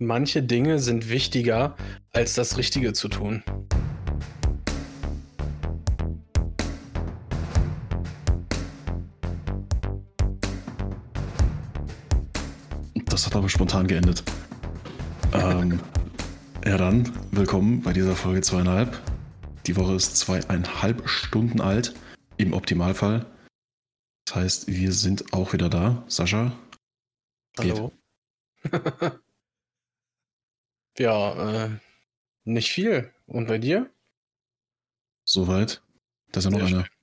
Manche Dinge sind wichtiger, als das Richtige zu tun. Das hat aber spontan geendet. ähm, ja dann, willkommen bei dieser Folge zweieinhalb. Die Woche ist zweieinhalb Stunden alt, im Optimalfall. Das heißt, wir sind auch wieder da. Sascha? Hallo. ja, äh, nicht viel. Und bei dir? Soweit. Da ist ja noch Sehr einer. schön.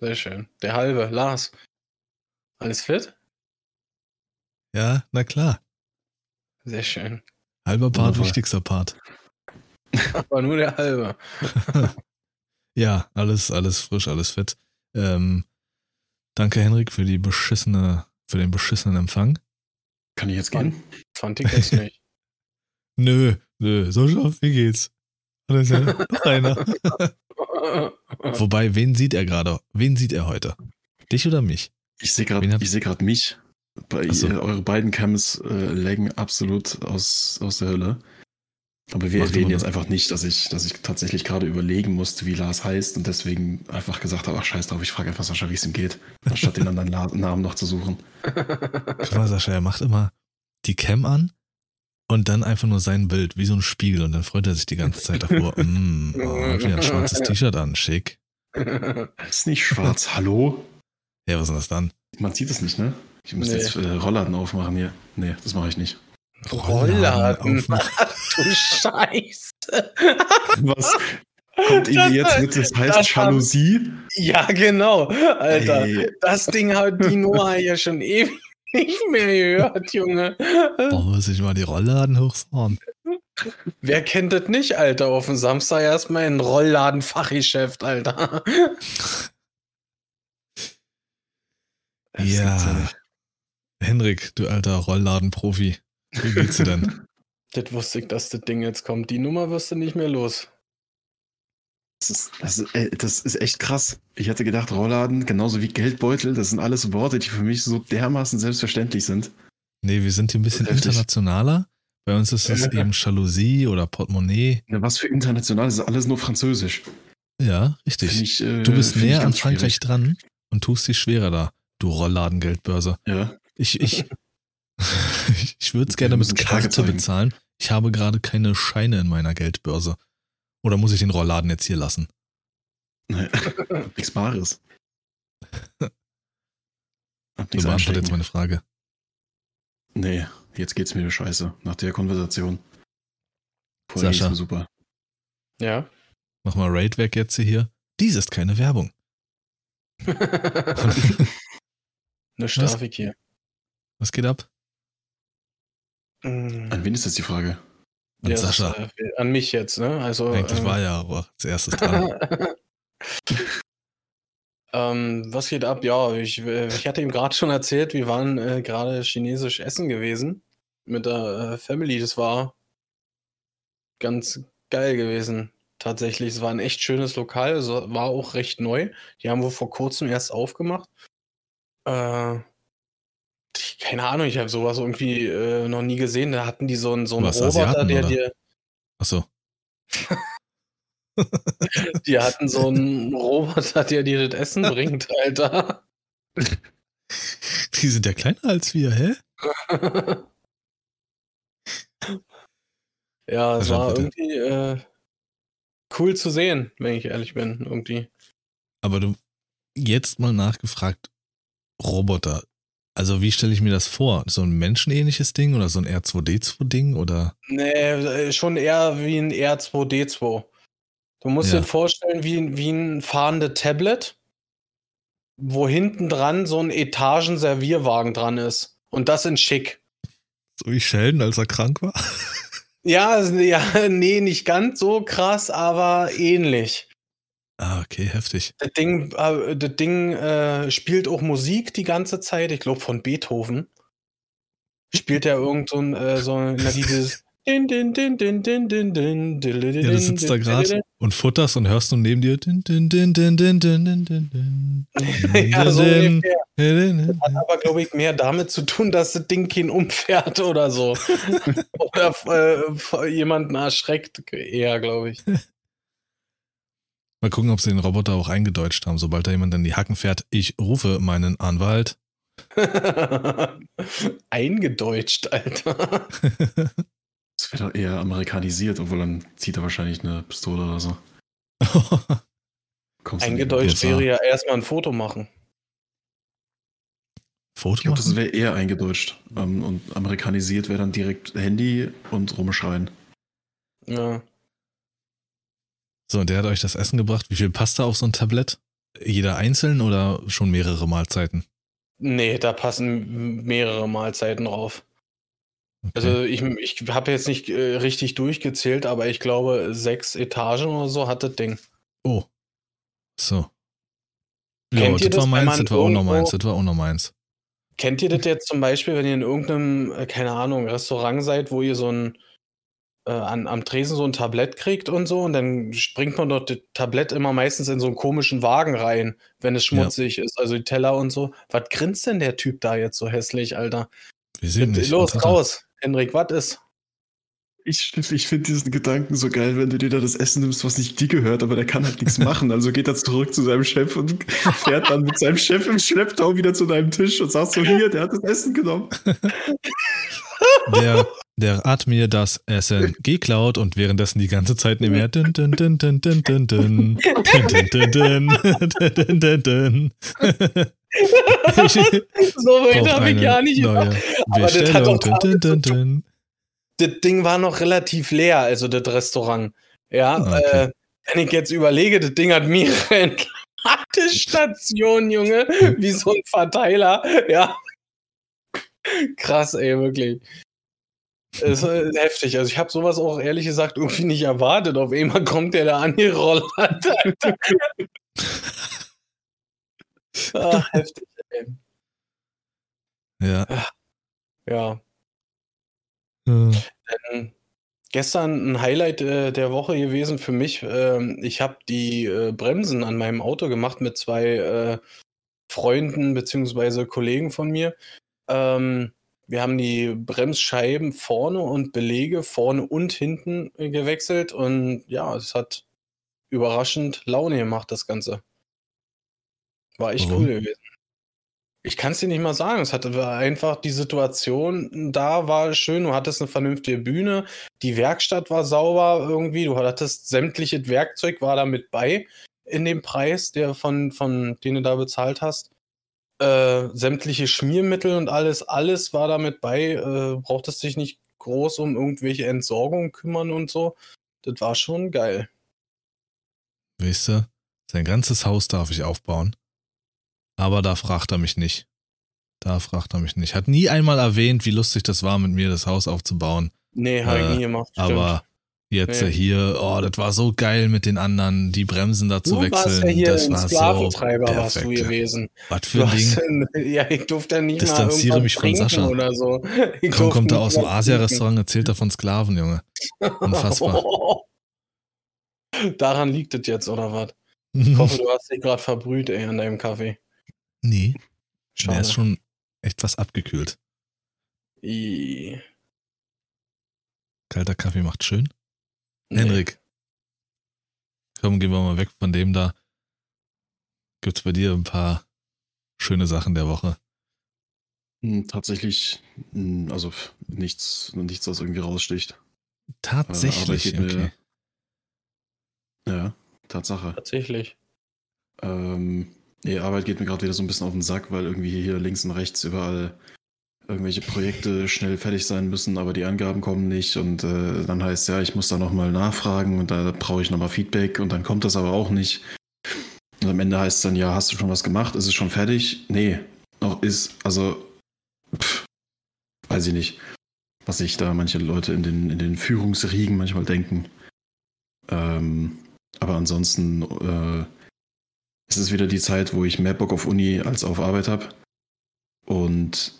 Sehr schön. Der halbe, Lars. Alles fit? Ja, na klar. Sehr schön. Halber Part, Wundervoll. wichtigster Part. Aber nur der halbe. Ja, alles, alles frisch, alles fit. Ähm, danke, Henrik, für die beschissene, für den beschissenen Empfang. Kann ich jetzt gehen? Fand ich jetzt nicht. Nö, nö, so schon, wie geht's? Und ist ja noch einer. Wobei, wen sieht er gerade? Wen sieht er heute? Dich oder mich? Ich sehe gerade hat- seh mich. Bei, so. ihr, eure beiden Cams äh, laggen absolut aus, aus der Hölle. Aber wir Macht erwähnen jetzt einfach nicht, dass ich, dass ich tatsächlich gerade überlegen musste, wie Lars heißt und deswegen einfach gesagt habe, ach scheiß drauf, ich frage einfach Sascha, wie es ihm geht, anstatt den anderen Namen noch zu suchen. Guck mal, Sascha, er macht immer die Cam an und dann einfach nur sein Bild, wie so ein Spiegel. Und dann freut er sich die ganze Zeit davor. mm, oh, hat wieder ein schwarzes T-Shirt an, schick. Ist nicht schwarz, hallo? Ja, was ist denn das dann? Man sieht es nicht, ne? Ich muss Nee. jetzt äh, Rollladen aufmachen hier. Nee, das mache ich nicht. Rollladen. aufmachen. du Scheiße. Was kommt Ihnen jetzt mit? Das heißt das haben- Jalousie? Ja, genau. Alter, Ey. das Ding hat die Noah ja schon ewig nicht mehr gehört, Junge. Boah, muss ich mal die Rollladen hochfahren. Wer kennt das nicht, Alter? Auf dem Samstag erstmal in Rollladen-Fachgeschäft, Alter. Das ja. Henrik, du alter Rollladen-Profi. Wie geht's dir denn? Das wusste ich, dass das Ding jetzt kommt. Die Nummer wirst du nicht mehr los. Das ist, das, ist, ey, das ist echt krass. Ich hätte gedacht, Rollladen, genauso wie Geldbeutel, das sind alles Worte, die für mich so dermaßen selbstverständlich sind. Nee, wir sind hier ein bisschen internationaler. Bei uns ist es eben Jalousie oder Portemonnaie. Ja, was für international, das ist alles nur Französisch. Ja, richtig. Ich, äh, Du bist näher an Frankreich dran und tust dich schwerer da, du Rollladengeldbörse. schwierig. Ja. Ich, ich, ich würde es gerne mit Karte bezahlen. Ich habe gerade keine Scheine in meiner Geldbörse. Oder muss ich den Rollladen jetzt hier lassen? Nee. Nichts Bares. Hab Du beantwortest jetzt meine Frage. Nee, jetzt geht's mir scheiße. Nach der Konversation. Vorher Sascha. super. Ja. Mach mal Raid weg jetzt hier. Dies ist keine Werbung. Eine ich hier. Was geht ab? Mm. An wen ist jetzt die Frage? An Ja, Sascha. ist, äh, an mich jetzt, ne? Also, Eigentlich äh, war ja aber als erstes dran. ähm, was geht ab? Ja, ich, äh, ich hatte ihm gerade schon erzählt, wir waren äh, gerade chinesisch essen gewesen mit der äh, Family. Das war ganz geil gewesen. Tatsächlich, es war ein echt schönes Lokal, also war auch recht neu. Die haben wohl vor kurzem erst aufgemacht. Äh, ich- keine Ahnung, ich habe sowas irgendwie äh, noch nie gesehen. Da hatten die so einen, so einen Roboter, Asiaten, der oder? dir. Achso. Die hatten so einen Roboter, der dir das Essen bringt, Alter. Die sind ja kleiner als wir, hä? ja, es Sascha, war bitte. irgendwie äh, cool zu sehen, wenn ich ehrlich bin, irgendwie. Aber du, jetzt mal nachgefragt, Roboter. Also wie stelle ich mir das vor? So ein menschenähnliches Ding oder so ein R2D2-Ding oder? Nee, äh, schon eher wie ein R2D2. Du musst Ja. dir vorstellen, wie, wie ein fahrendes Tablet, wo hinten dran so ein Etagenservierwagen dran ist. Und das in schick. So wie Sheldon, als er krank war? Ja, ja, nee, nicht ganz so krass, aber ähnlich. Ah, okay, heftig. Das Ding, äh, das Ding äh, spielt auch Musik die ganze Zeit, ich glaube von Beethoven. Spielt er irgend so ein, äh, so na, dieses. ja, du sitzt da gerade und futterst und hörst du neben dir. ja, so ungefähr. Das hat aber, glaube ich, mehr damit zu tun, dass das Ding kein umfährt oder so. oder äh, jemanden erschreckt, eher, glaube ich. Mal gucken, ob sie den Roboter auch eingedeutscht haben. Sobald da jemand an die Hacken fährt, ich rufe meinen Anwalt. Eingedeutscht, Alter. Das wird doch eher amerikanisiert, obwohl dann zieht er wahrscheinlich eine Pistole oder so. Eingedeutscht Jetzt, wäre ja erstmal ein Foto machen. Foto Ich glaube, das wäre eher eingedeutscht. Ähm, und amerikanisiert wäre dann direkt Handy und rumschreien. Ja. So, und der hat euch das Essen gebracht. Wie viel passt da auf so ein Tablett? Jeder einzeln oder schon mehrere Mahlzeiten? Nee, da passen mehrere Mahlzeiten drauf. Okay. Also ich, ich habe jetzt nicht äh, richtig durchgezählt, aber ich glaube, sechs Etagen oder so hat das Ding. oh. So. Ja, das war das, wenn meins, das war auch noch meins, das war auch noch meins. Kennt ihr das jetzt zum Beispiel, wenn ihr in irgendeinem, äh, keine Ahnung, Restaurant seid, wo ihr so ein äh, an, am Tresen so ein Tablett kriegt und so und dann springt man dort das Tablett immer meistens in so einen komischen Wagen rein, wenn es schmutzig ist, also die Teller und so. Was grinst denn der Typ da jetzt so hässlich, Alter? Wir sehen nicht. Los, raus. Henrik, was ist? Ich, ich finde diesen Gedanken so geil, wenn du dir da das Essen nimmst, was nicht dir gehört, aber der kann halt nichts machen. Also geht er zurück zu seinem Chef und fährt dann mit seinem Chef im Schlepptau wieder zu deinem Tisch und sagt so, hier, der hat das Essen genommen. Der, der hat mir das Essen geklaut und währenddessen die ganze Zeit nebenher. Dün, dün, dün, dün, dün, dün, dün. Dün, dün, dün, dün. Dün, dün, dün. Ich So weit habe ich gar nicht. Aber das hat Dün, dün, dün, zu dün. Das Ding war noch relativ leer, also das Restaurant. Ja, Ah, okay. äh, wenn ich jetzt überlege, das Ding hat mehrere Ladestationen, Junge, wie so ein Verteiler. Ja. Krass, ey, wirklich. Es ist heftig. Also ich habe sowas auch ehrlich gesagt irgendwie nicht erwartet. Auf einmal kommt der da angerollt. Alter. ah, heftig. Ja. Ja. Äh, Ähm, gestern ein Highlight äh, der Woche gewesen für mich. Ähm, ich habe die äh, Bremsen an meinem Auto gemacht mit zwei äh, Freunden beziehungsweise Kollegen von mir. Ähm, wir haben die Bremsscheiben vorne und Belege vorne und hinten äh, gewechselt und ja, es hat überraschend Laune gemacht, das Ganze. War echt Warum? cool gewesen. Ich kann es dir nicht mal sagen. Es hatte einfach die Situation da war schön. Du hattest eine vernünftige Bühne. Die Werkstatt war sauber irgendwie. Du hattest sämtliches Werkzeug war da mit bei in dem Preis, der von, von den du da bezahlt hast. Äh, sämtliche Schmiermittel und alles, alles war da mit bei. Äh, brauchtest dich nicht groß um irgendwelche Entsorgung kümmern und so. Das war schon geil. Weißt du, sein ganzes Haus darf ich aufbauen. Aber da fragt er mich nicht. Da fragt er mich nicht. Hat nie einmal erwähnt, wie lustig das war, mit mir das Haus aufzubauen. Nee, hab Äh, ich nie gemacht. stimmt. Aber jetzt Nee. hier, oh, das war so geil mit den anderen, die Bremsen da zu Du warst wechseln. ja hier das ein war so Sklaventreiber, warst du gewesen. Was für Du ein Ding. ja, ich durfte nicht Distanziere mal mich von Sascha. oder so. Ich durfte kommt er aus dem Asia-Restaurant, erzählt er von Sklaven, Junge. Unfassbar. Daran liegt es jetzt, oder was? Ich hoffe, du hast dich gerade verbrüht, ey, an deinem Kaffee. Nee, der Schade. ist schon etwas abgekühlt. I- Kalter Kaffee macht schön. nee. Henrik. Komm, gehen wir mal weg von dem da. Gibt's bei dir ein paar schöne Sachen der Woche? Hm, Tatsächlich, hm, also nichts, nichts, was irgendwie raussticht. Tatsächlich, Arbeit geht mir- okay. Ja, Tatsache. Tatsächlich. Ähm, nee, Arbeit geht mir gerade wieder so ein bisschen auf den Sack, weil irgendwie hier links und rechts überall irgendwelche Projekte schnell fertig sein müssen, aber die Angaben kommen nicht und äh, dann heißt ja, ich muss da nochmal nachfragen und da brauche ich nochmal Feedback und dann kommt das aber auch nicht. Und am Ende heißt es dann, ja, hast du schon was gemacht? Ist es schon fertig? Nee, noch ist, also, pff, weiß ich nicht, was sich da manche Leute in den, in den Führungsriegen manchmal denken. Ähm, aber ansonsten äh, es ist wieder die Zeit, wo ich mehr Bock auf Uni als auf Arbeit habe. Und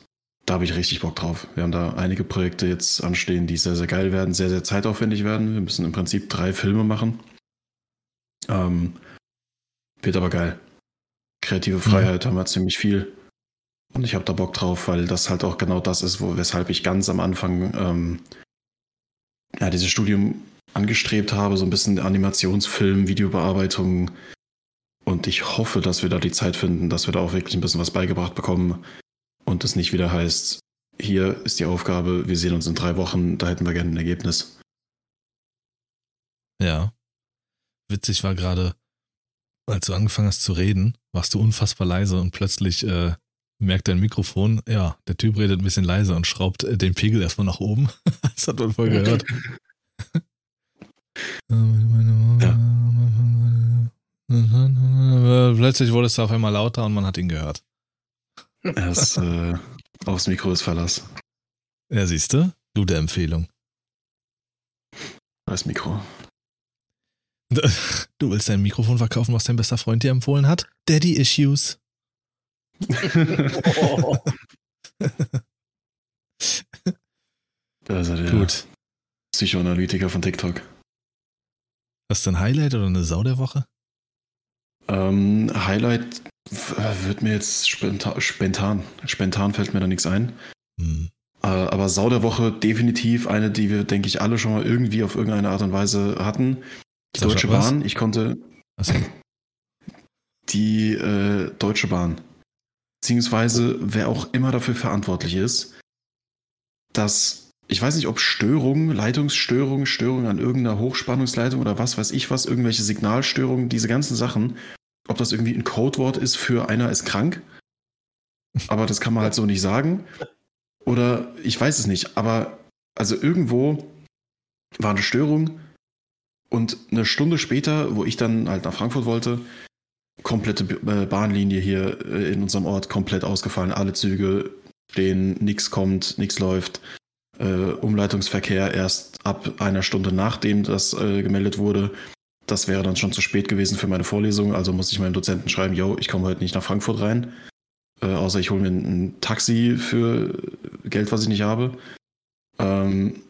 da habe ich richtig Bock drauf. Wir haben da einige Projekte jetzt anstehen, die sehr, sehr geil werden, sehr, sehr zeitaufwendig werden. Wir müssen im Prinzip drei Filme machen. Ähm, wird aber geil. Kreative Freiheit mhm. haben wir ziemlich viel. Und ich habe da Bock drauf, weil das halt auch genau das ist, wo, weshalb ich ganz am Anfang ähm, ja, dieses Studium angestrebt habe, so ein bisschen Animationsfilm, Videobearbeitung. Und ich hoffe, dass wir da die Zeit finden, dass wir da auch wirklich ein bisschen was beigebracht bekommen und es nicht wieder heißt, hier ist die Aufgabe, wir sehen uns in drei Wochen, da hätten wir gerne ein Ergebnis. Ja. Witzig war gerade, als du angefangen hast zu reden, warst du unfassbar leise und plötzlich äh, merkt dein Mikrofon, ja, der Typ redet ein bisschen leise und schraubt äh, den Pegel erstmal nach oben. das hat man voll gehört. ja. Plötzlich wurde es auf einmal lauter und man hat ihn gehört. Das, äh, aufs Mikro ist Verlass. Ja, siehst du? Gute Empfehlung. Das Mikro. Du willst dein Mikrofon verkaufen, was dein bester Freund dir empfohlen hat? Daddy Issues. oh. da ist er der Gut. Psychoanalytiker von TikTok. Hast du ein Highlight oder eine Sau der Woche? Ähm, Highlight wird mir jetzt spontan, spontan, spontan fällt mir da nichts ein. Hm. Äh, aber Sau der Woche definitiv eine, die wir, denke ich, alle schon mal irgendwie auf irgendeine Art und Weise hatten. Die Sascha, Deutsche was? Bahn. Ich konnte. So. Die äh, Deutsche Bahn. Beziehungsweise wer auch immer dafür verantwortlich ist, dass ich weiß nicht, ob Störungen, Leitungsstörungen, Störungen an irgendeiner Hochspannungsleitung oder was weiß ich was, irgendwelche Signalstörungen, diese ganzen Sachen, ob das irgendwie ein Codewort ist für einer ist krank. Aber das kann man halt so nicht sagen. Oder ich weiß es nicht. Aber also irgendwo war eine Störung und eine Stunde später, wo ich dann halt nach Frankfurt wollte, komplette äh, Bahnlinie hier äh, in unserem Ort komplett ausgefallen. Alle Züge stehen, nichts kommt, nichts läuft. Äh, Umleitungsverkehr erst ab einer Stunde nachdem das äh, gemeldet wurde. Das wäre dann schon zu spät gewesen für meine Vorlesung, also musste ich meinem Dozenten schreiben, yo, ich komme heute nicht nach Frankfurt rein. Äh, außer ich hole mir ein, Taxi für Geld, was ich nicht habe. Ähm,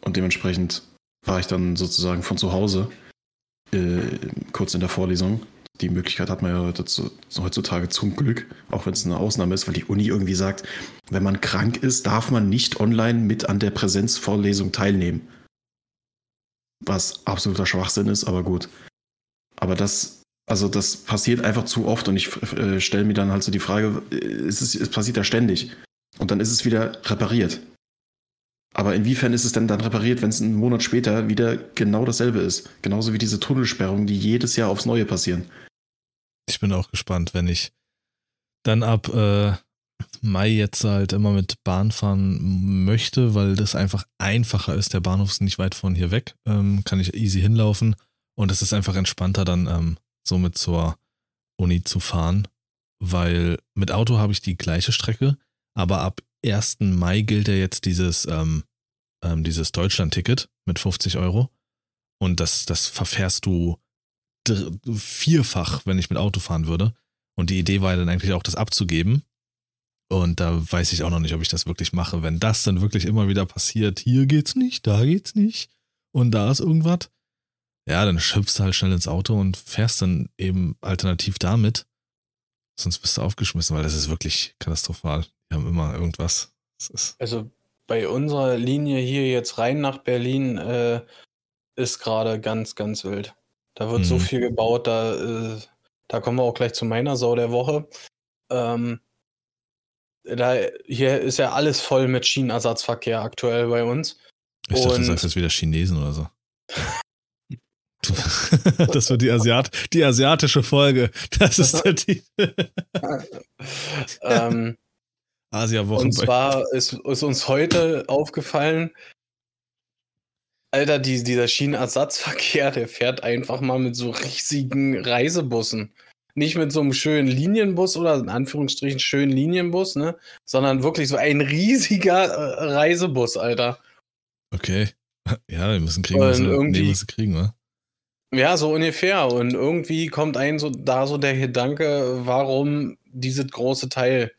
und dementsprechend war ich dann sozusagen von zu Hause äh, kurz in der Vorlesung. Die Möglichkeit hat man ja heutzutage zum Glück, auch wenn es eine Ausnahme ist, weil die Uni irgendwie sagt, wenn man krank ist, darf man nicht online mit an der Präsenzvorlesung teilnehmen. Was absoluter Schwachsinn ist, aber gut. Aber das, also das passiert einfach zu oft und ich äh, stelle mir dann halt so die Frage, äh, es, ist, es passiert ja ständig. Und dann ist es wieder repariert. Aber inwiefern ist es denn dann repariert, wenn es einen Monat später wieder genau dasselbe ist? Genauso wie diese Tunnelsperrungen, die jedes Jahr aufs Neue passieren. Ich bin auch gespannt, wenn ich dann ab äh, Mai jetzt halt immer mit Bahn fahren möchte, weil das einfach einfacher ist. Der Bahnhof ist nicht weit von hier weg, ähm, kann ich easy hinlaufen und es ist einfach entspannter dann ähm, somit zur Uni zu fahren, weil mit Auto habe ich die gleiche Strecke, aber ab 1. Mai gilt ja jetzt dieses, ähm, ähm, dieses Deutschland-Ticket mit 50 Euro und das, das verfährst du vierfach, wenn ich mit Auto fahren würde. Und die Idee war ja dann eigentlich auch, das abzugeben und da weiß ich auch noch nicht, ob ich das wirklich mache. Wenn das dann wirklich immer wieder passiert, hier geht's nicht, da geht's nicht und da ist irgendwas, ja, dann schöpfst du halt schnell ins Auto und fährst dann eben alternativ damit. Sonst bist du aufgeschmissen, weil das ist wirklich katastrophal. Die haben immer irgendwas. Also bei unserer Linie hier jetzt rein nach Berlin äh, ist gerade ganz, ganz wild. Da wird mhm. so viel gebaut, da, äh, da kommen wir auch gleich zu meiner Sau der Woche. Ähm, da, hier ist ja alles voll mit Schienenersatzverkehr aktuell bei uns. Ich dachte, du sagst jetzt wieder Chinesen oder so. das wird die, Asiat die asiatische Folge. Das ist der Titel. ähm, Asia-Wochen. Und zwar ist, ist, uns heute aufgefallen, Alter, die, dieser Schienenersatzverkehr, der fährt einfach mal mit so riesigen Reisebussen nicht mit so einem schönen Linienbus oder in Anführungsstrichen schönen Linienbus, ne, sondern wirklich so ein riesiger äh, Reisebus, Alter. Okay. Ja, wir müssen kriegen, was wir nee, kriegen, ne? Ja, so ungefähr. Und irgendwie kommt einem so da so der Gedanke, warum dieses große Teil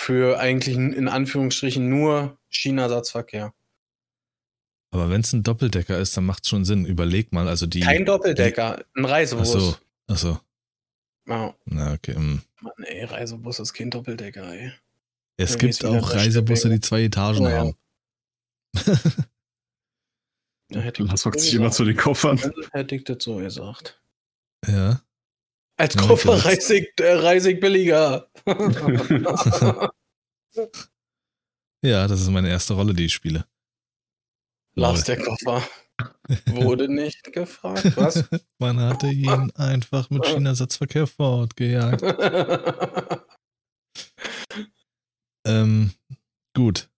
für eigentlich in Anführungsstrichen nur China-Satzverkehr. Aber wenn es ein Doppeldecker ist, dann macht es schon Sinn. Überleg mal, also die. Kein Doppeldecker, ein Ach Reisebus. so, ach so. Ja. Na, okay. hm. Mann, ey, Reisebus ist kein Doppeldecker, ey. Es Ja, gibt auch Reisebusse, die zwei Etagen Oh, ja. haben. Ja, hätte ich Lass das wagt so sich immer zu den Koffern. Dann hätte ich das so gesagt. Ja. Als Ja, Koffer ich, äh, reise ich billiger. Ja, das ist meine erste Rolle, die ich spiele. Lars der Koffer. Wurde nicht gefragt. Was? Man hatte ihn einfach mit China-Satzverkehr fortgejagt. Ähm, gut.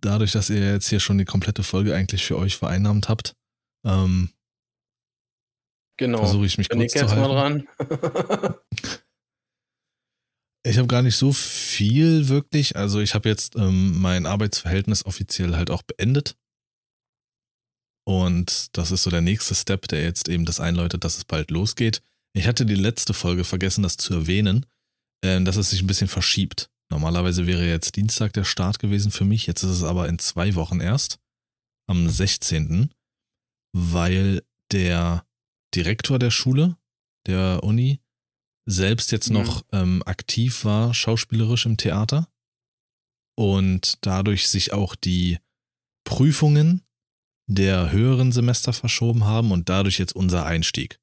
Dadurch, dass ihr jetzt hier schon die komplette Folge eigentlich für euch vereinnahmt habt, ähm, genau. versuche ich mich Bin kurz ich zu jetzt mal halten. dran? Ich habe gar nicht so viel wirklich. Also ich habe jetzt ähm, mein Arbeitsverhältnis offiziell halt auch beendet. Und das ist so der nächste Step, der jetzt eben das einläutet, dass es bald losgeht. Ich hatte die letzte Folge vergessen, das zu erwähnen, äh, dass es sich ein bisschen verschiebt. Normalerweise wäre jetzt Dienstag der Start gewesen für mich. Jetzt ist es aber in zwei Wochen erst, am 16., weil der Direktor der Schule, der Uni, selbst jetzt Mhm. noch ähm, aktiv war, schauspielerisch im Theater. Und dadurch sich auch die Prüfungen der höheren Semester verschoben haben und dadurch jetzt unser Einstieg.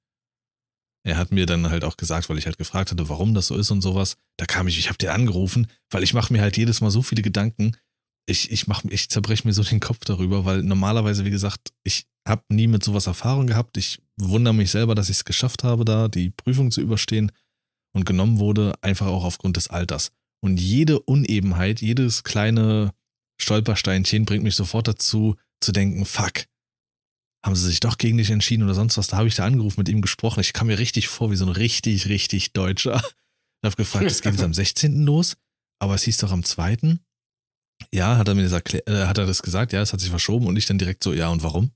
Er hat mir dann halt auch gesagt, weil ich halt gefragt hatte, warum das so ist und sowas. Da kam ich, ich habe dir angerufen, weil ich mache mir halt jedes Mal so viele Gedanken. Ich, ich, mach, ich zerbreche mir so den Kopf darüber, weil normalerweise, wie gesagt, ich habe nie mit sowas Erfahrung gehabt. Ich wundere mich selber, dass ich es geschafft habe, da die Prüfung zu überstehen und genommen wurde, einfach auch aufgrund des Alters. Und jede Unebenheit, jedes kleine Stolpersteinchen bringt mich sofort dazu, zu denken, fuck, haben sie sich doch gegen dich entschieden oder sonst was? Da habe ich da angerufen, mit ihm gesprochen. Ich kam mir richtig vor wie so ein richtig, richtig Deutscher. Ich habe gefragt, es geht jetzt am 16. los, aber es hieß doch am 2. Ja, hat er mir das erklär, äh, hat er das gesagt, ja, es hat sich verschoben und ich dann direkt so, ja, und warum?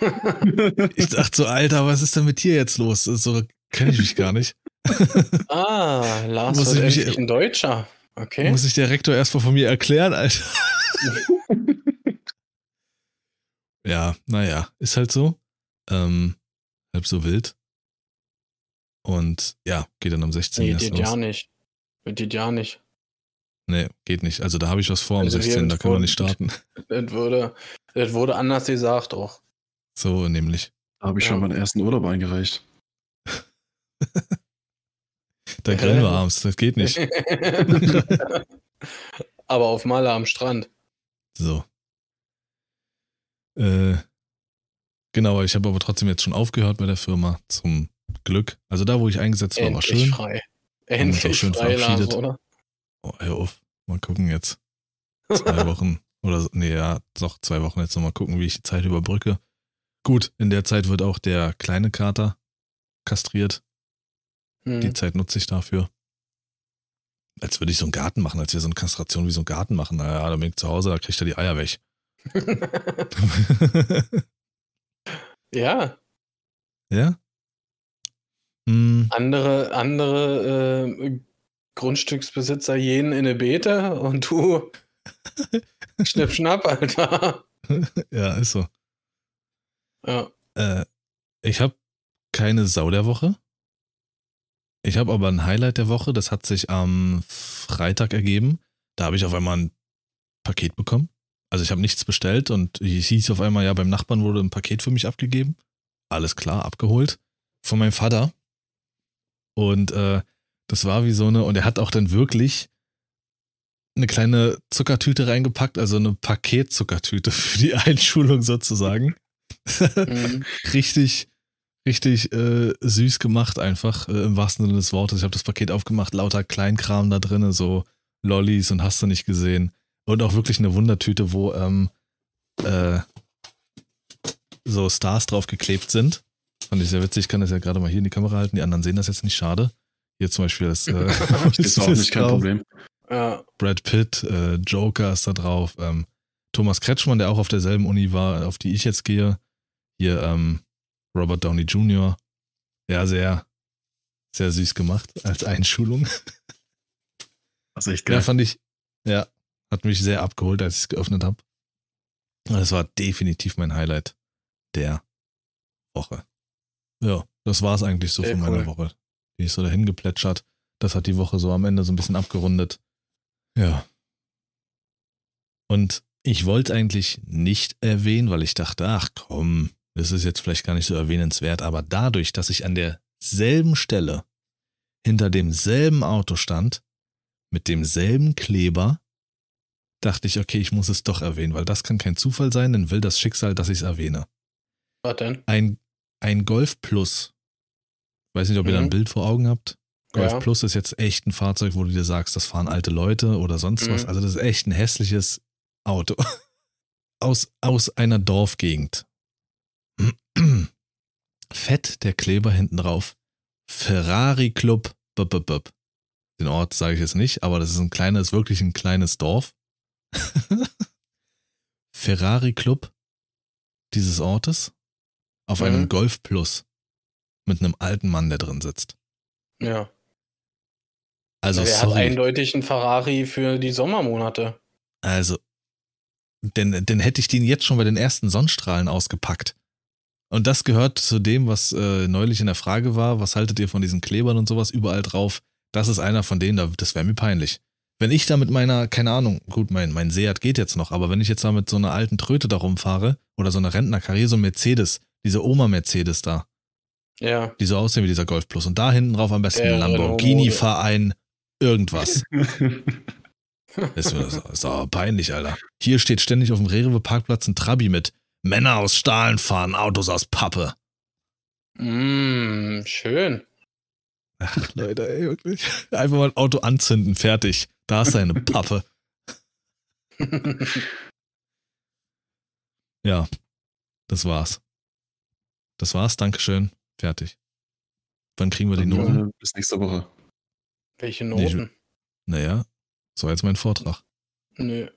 Ich dachte so, Alter, was ist denn mit dir jetzt los? So kenne ich mich gar nicht. ah, Lars Muss ich mich- ein Deutscher. Okay. Muss ich der Rektor erstmal von mir erklären, Alter. ja, naja, ist halt so. Ähm, halb so wild. Und ja, geht dann am 16. nee, erst geht los. ja nicht. Geht ja nicht. Nee, geht nicht. Also da habe ich was vor am Also hier 16. Da können wir nicht starten. Das wurde, das wurde anders gesagt auch. So nämlich. Da habe ich Ja. schon meinen ersten Urlaub eingereicht. Da grillen wir abends, das geht nicht. Aber auf Malle am Strand. So. Äh, genau, ich habe aber trotzdem jetzt schon aufgehört bei der Firma. Zum Glück. Also da, wo ich eingesetzt war, war Endlich schön. frei. Uns auch Endlich schön frei, Lars, verabschiedet. oder? Oh, hör auf. Mal gucken jetzt. Zwei Wochen oder so. Nee, ja, doch zwei Wochen jetzt nochmal gucken, wie ich die Zeit überbrücke. Gut, in der Zeit wird auch der kleine Kater kastriert. Die Zeit nutze ich dafür. Als würde ich so einen Garten machen, als wir so eine Kastration wie so einen Garten machen. Naja, da bin ich zu Hause, da kriegt er die Eier weg. ja, ja? Hm, andere, andere äh, Grundstücksbesitzer gehen in eine Beete und du schnipp schnapp, Alter. ja, ist so. Ja. Äh, ich habe keine Sau der Woche. Ich habe aber ein Highlight der Woche, das hat sich am Freitag ergeben. Da habe ich auf einmal ein Paket bekommen. Also ich habe nichts bestellt und es hieß auf einmal, ja, beim Nachbarn wurde ein Paket für mich abgegeben. Alles klar, abgeholt. Von meinem Vater. Und äh, das war wie so eine, und er hat auch dann wirklich eine kleine Zuckertüte reingepackt, also eine Paketzuckertüte für die Einschulung sozusagen. Mhm. richtig, richtig äh, süß gemacht, einfach äh, im wahrsten Sinne des Wortes. Ich habe das Paket aufgemacht, lauter Kleinkram da drin, so Lollis und hast du nicht gesehen. Und auch wirklich eine Wundertüte, wo ähm, äh, so Stars draufgeklebt sind. Fand ich sehr witzig. Ich kann das ja gerade mal hier in die Kamera halten. Die anderen sehen das jetzt nicht schade. Hier zum Beispiel das, äh, Ist auch nicht kein drauf. Problem. Ja. Brad Pitt, äh, Joker ist da drauf, ähm, Thomas Kretschmann, der auch auf derselben Uni war, auf die ich jetzt gehe. Hier ähm, Robert Downey Jr. Ja, sehr, sehr süß gemacht als Einschulung. Das ist echt Ja, geil. fand ich, ja, hat mich sehr abgeholt, als ich es geöffnet habe. Das war definitiv mein Highlight der Woche. Ja, das war es eigentlich so Sehr von meiner cool. Woche. Die ist so dahin geplätschert. Das hat die Woche so am Ende so ein bisschen abgerundet. Ja. Und ich wollte eigentlich nicht erwähnen, weil ich dachte, ach komm, das ist jetzt vielleicht gar nicht so erwähnenswert, aber dadurch, dass ich an derselben Stelle hinter demselben Auto stand, mit demselben Kleber, dachte ich, okay, ich muss es doch erwähnen, weil das kann kein Zufall sein, denn will das Schicksal, dass ich es erwähne. Was denn? Ein, ein Golf Plus. Weiß nicht, ob ihr da ein Mhm. Bild vor Augen habt. Golf Ja. Plus ist jetzt echt ein Fahrzeug, wo du dir sagst, das fahren alte Leute oder sonst was. Mhm. Also das ist echt ein hässliches Auto. Aus, aus einer Dorfgegend. Fett der Kleber hinten drauf. Ferrari Club. Bup, bup, bup. Den Ort sage ich jetzt nicht, aber das ist ein kleines, wirklich ein kleines Dorf. Ferrari Club dieses Ortes auf Mhm. einem Golf Plus mit einem alten Mann, der drin sitzt. Ja. Also der hat sorry, eindeutig einen Ferrari für die Sommermonate. also denn, denn hätte ich den jetzt schon bei den ersten Sonnenstrahlen ausgepackt. Und das gehört zu dem, was äh, neulich in der Frage war, was haltet ihr von diesen Klebern und sowas überall drauf? Das ist einer von denen, da- das wäre mir peinlich. Wenn ich da mit meiner, keine Ahnung, gut, mein, mein Seat geht jetzt noch, aber wenn ich jetzt da mit so einer alten Tröte da rumfahre oder so einer Rentnerkarriere, so ein Mercedes, diese Oma-Mercedes da, Ja. die so aussehen wie dieser Golf Plus und da hinten drauf am besten ein Lamborghini-Verein, irgendwas. Ist ist aber peinlich, Alter. Hier steht ständig auf dem Rewe-Parkplatz ein Trabi mit Männer aus Stahlen fahren Autos aus Pappe. Mm, schön. Ach, Leute, ey, wirklich. Einfach mal ein Auto anzünden, fertig. Da ist deine Pappe. Ja, das war's. Das war's, Dankeschön. Fertig. Wann kriegen wir die Noten? Bis nächste Woche. Welche Nee, Noten? Naja, so jetzt mein Vortrag. Nö.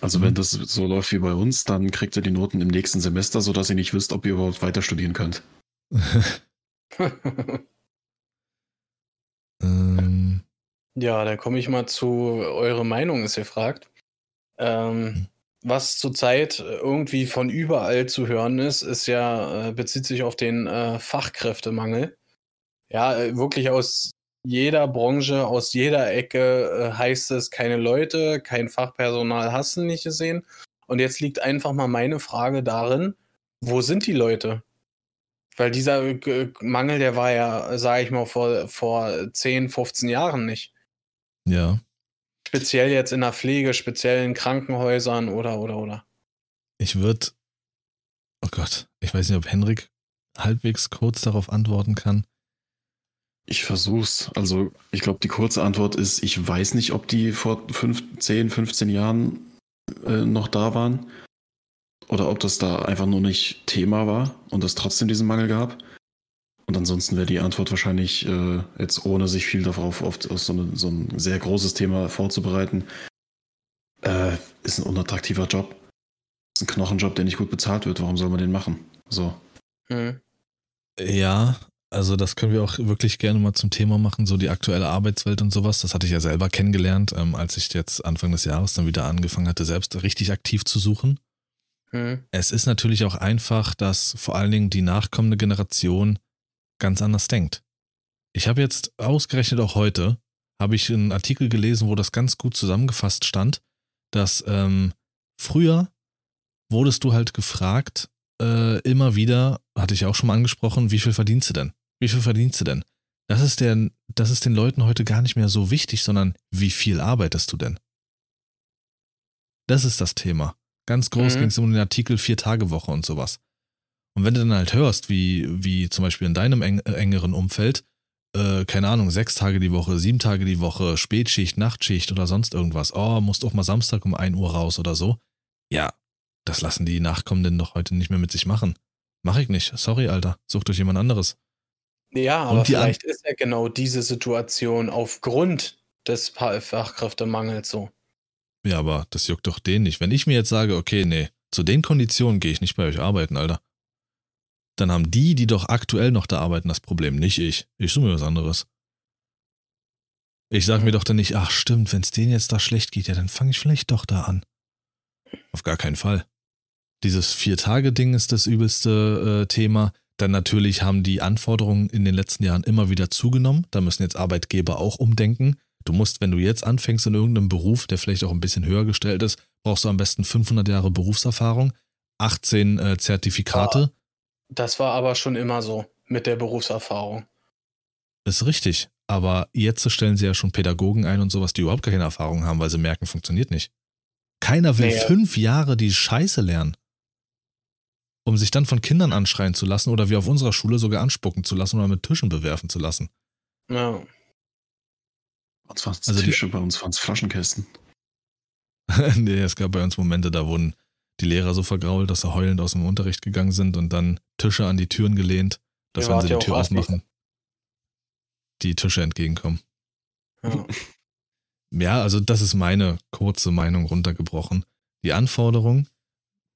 Also wenn das so läuft wie bei uns, dann kriegt ihr die Noten im nächsten Semester, sodass ihr nicht wisst, ob ihr überhaupt weiter studieren könnt. ähm, ja, dann komme ich mal zu eure Meinung ist gefragt. Ähm, was zurzeit irgendwie von überall zu hören ist, ist ja, äh, bezieht sich auf den äh, Fachkräftemangel. Ja, äh, wirklich aus jeder Branche, aus jeder Ecke äh, heißt es, keine Leute, kein Fachpersonal hast du nicht gesehen. Und jetzt liegt einfach mal meine Frage darin, wo sind die Leute? Weil dieser äh, Mangel, der war ja, sage ich mal, vor, vor 10, 15 Jahren nicht. ja, Speziell jetzt in der Pflege, speziell in Krankenhäusern oder, oder, oder. ich würde. Oh Gott, ich weiß nicht, ob Henrik halbwegs kurz darauf antworten kann. Ich versuch's. Also ich glaube, die kurze Antwort ist, ich weiß nicht, ob die vor fünf, 10, 15 Jahren äh, noch da waren. Oder ob das da einfach nur nicht Thema war und es trotzdem diesen Mangel gab. Und ansonsten wäre die Antwort wahrscheinlich, äh, jetzt ohne sich viel darauf auf, auf so, eine, so ein sehr großes Thema vorzubereiten, äh, ist ein unattraktiver Job. Ist ein Knochenjob, der nicht gut bezahlt wird. Warum soll man den machen? So. Hm. Ja, also das können wir auch wirklich gerne mal zum Thema machen, so die aktuelle Arbeitswelt und sowas. Das hatte ich ja selber kennengelernt, ähm, als ich jetzt Anfang des Jahres dann wieder angefangen hatte, selbst richtig aktiv zu suchen. Hm. Es ist natürlich auch einfach, dass vor allen Dingen die nachkommende Generation ganz anders denkt. Ich habe jetzt ausgerechnet auch heute, habe ich einen Artikel gelesen, wo das ganz gut zusammengefasst stand, dass ähm, früher wurdest du halt gefragt, äh, immer wieder, hatte ich auch schon mal angesprochen, wie viel verdienst du denn? Wie viel verdienst du denn? Das ist, der, das ist den Leuten heute gar nicht mehr so wichtig, sondern wie viel arbeitest du denn? Das ist das Thema. Ganz groß Mhm. ging es um den Artikel Vier-Tage-Woche und sowas. Und wenn du dann halt hörst, wie, wie zum Beispiel in deinem eng, äh, engeren Umfeld, äh, keine Ahnung, sechs Tage die Woche, sieben Tage die Woche, Spätschicht, Nachtschicht oder sonst irgendwas, oh, musst auch mal Samstag um 1 Uhr raus oder so. Ja, das lassen die Nachkommenden doch heute nicht mehr mit sich machen. Mach ich nicht. Sorry, Alter. Sucht euch jemand anderes. Ja, aber vielleicht ist ja genau diese Situation aufgrund des Fachkräftemangels so. Ja, aber das juckt doch den nicht. Wenn ich mir jetzt sage, okay, nee, zu den Konditionen gehe ich nicht bei euch arbeiten, Alter. Dann haben die, die doch aktuell noch da arbeiten, das Problem, nicht ich. Ich suche mir was anderes. Ich sag mir doch dann nicht, ach stimmt, wenn es denen jetzt da schlecht geht, ja, dann fange ich vielleicht doch da an. Auf gar keinen Fall. Dieses Vier-Tage-Ding ist das übelste äh, Thema. Dann natürlich haben die Anforderungen in den letzten Jahren immer wieder zugenommen. Da müssen jetzt Arbeitgeber auch umdenken. Du musst, wenn du jetzt anfängst in irgendeinem Beruf, der vielleicht auch ein bisschen höher gestellt ist, brauchst du am besten 500 Jahre Berufserfahrung, 18 äh, Zertifikate. Das war aber schon immer so mit der Berufserfahrung. Ist richtig. Aber jetzt stellen sie ja schon Pädagogen ein und sowas, die überhaupt keine Erfahrung haben, weil sie merken, funktioniert nicht. Keiner will Naja. fünf Jahre die Scheiße lernen. Um sich dann von Kindern anschreien zu lassen oder wie auf unserer Schule sogar anspucken zu lassen oder mit Tischen bewerfen zu lassen. Ja. Bei uns waren es Also die- Tische, bei uns waren es Flaschenkästen. nee, es gab bei uns Momente, da wurden die Lehrer so vergrault, dass sie heulend aus dem Unterricht gegangen sind und dann Tische an die Türen gelehnt, dass Ihr wenn sie ja die Tür aufmachen, die Tische entgegenkommen. ja. Ja, also das ist meine kurze Meinung runtergebrochen. Die Anforderungen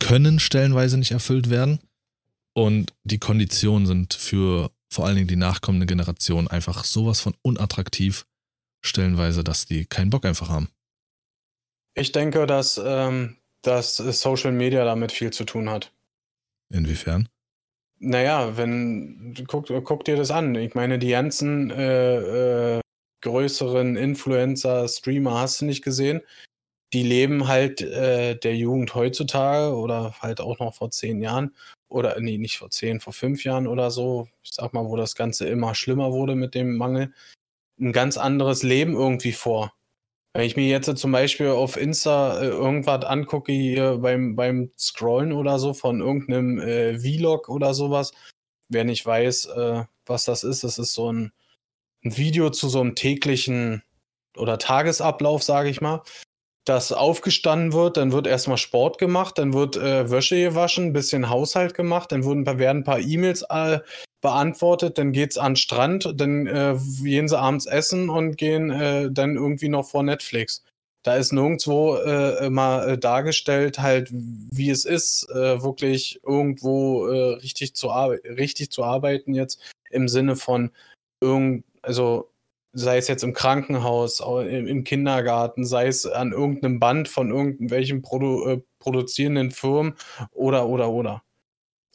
können stellenweise nicht erfüllt werden und die Konditionen sind für vor allen Dingen die nachkommende Generation einfach sowas von unattraktiv stellenweise, dass die keinen Bock einfach haben. Ich denke, dass, ähm, dass Social Media damit viel zu tun hat. Inwiefern? Naja, wenn, guck, guck dir das an. Ich meine, die ganzen äh, äh, größeren Influencer, Streamer hast du nicht gesehen. Die leben halt äh, der Jugend heutzutage oder halt auch noch vor zehn Jahren oder nee, nicht vor zehn, vor fünf Jahren oder so. Ich sag mal, wo das Ganze immer schlimmer wurde mit dem Mangel. Ein ganz anderes Leben irgendwie vor. Wenn ich mir jetzt zum Beispiel auf Insta äh, irgendwas angucke, hier beim, beim Scrollen oder so von irgendeinem äh, Vlog oder sowas, wer nicht weiß, äh, was das ist, das ist so ein, ein Video zu so einem täglichen oder Tagesablauf, sage ich mal, dass aufgestanden wird, dann wird erstmal Sport gemacht, dann wird äh, Wäsche gewaschen, ein bisschen Haushalt gemacht, dann wurden, werden ein paar E-Mails äh, beantwortet, dann geht's an den Strand, dann äh, gehen sie abends essen und gehen äh, dann irgendwie noch vor Netflix. Da ist nirgendwo äh, immer äh, dargestellt, halt, wie es ist, äh, wirklich irgendwo äh, richtig, zu richtig zu arbeiten jetzt im Sinne von irgend, also sei es jetzt im Krankenhaus, au- im, Kindergarten, sei es an irgendeinem Band von irgendwelchen Produ äh, produzierenden Firmen oder, oder, oder.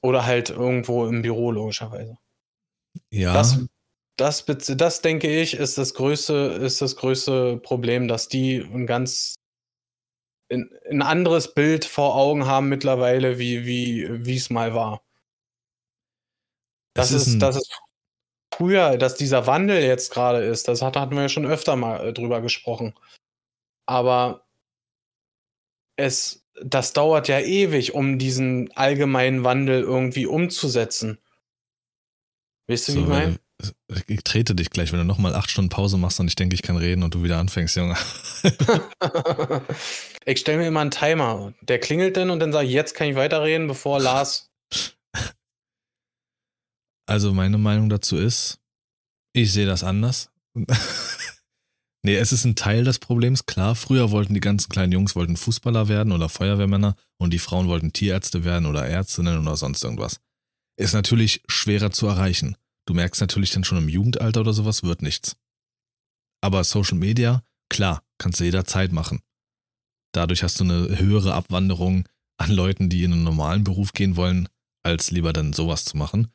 Oder halt irgendwo im Büro, logischerweise. Ja, Das, das, das denke ich, ist das größte, ist das größte Problem, dass die ein ganz ein, ein anderes Bild vor Augen haben mittlerweile, wie, wie, wie es mal war. Das ist ist, ein- das ist früher, dass dieser Wandel jetzt gerade ist, das hat, hatten wir ja schon öfter mal äh, drüber gesprochen. Aber es, das dauert ja ewig, um diesen allgemeinen Wandel irgendwie umzusetzen. Weißt du, wie ich so, meine? äh, ich trete dich gleich, wenn du nochmal acht Stunden Pause machst und ich denke, ich kann reden und du wieder anfängst, Junge. ich stelle mir immer einen Timer. Der klingelt dann und dann sage ich, jetzt kann ich weiterreden, bevor Lars. Also meine Meinung dazu ist, ich sehe das anders. nee, es ist ein Teil des Problems. Klar, früher wollten die ganzen kleinen Jungs wollten Fußballer werden oder Feuerwehrmänner und die Frauen wollten Tierärzte werden oder Ärztinnen oder sonst irgendwas. Ist natürlich schwerer zu erreichen. Du merkst natürlich dann schon im Jugendalter oder sowas wird nichts. Aber Social Media, klar, kannst du jederzeit machen. Dadurch hast du eine höhere Abwanderung an Leuten, die in einen normalen Beruf gehen wollen, als lieber dann sowas zu machen.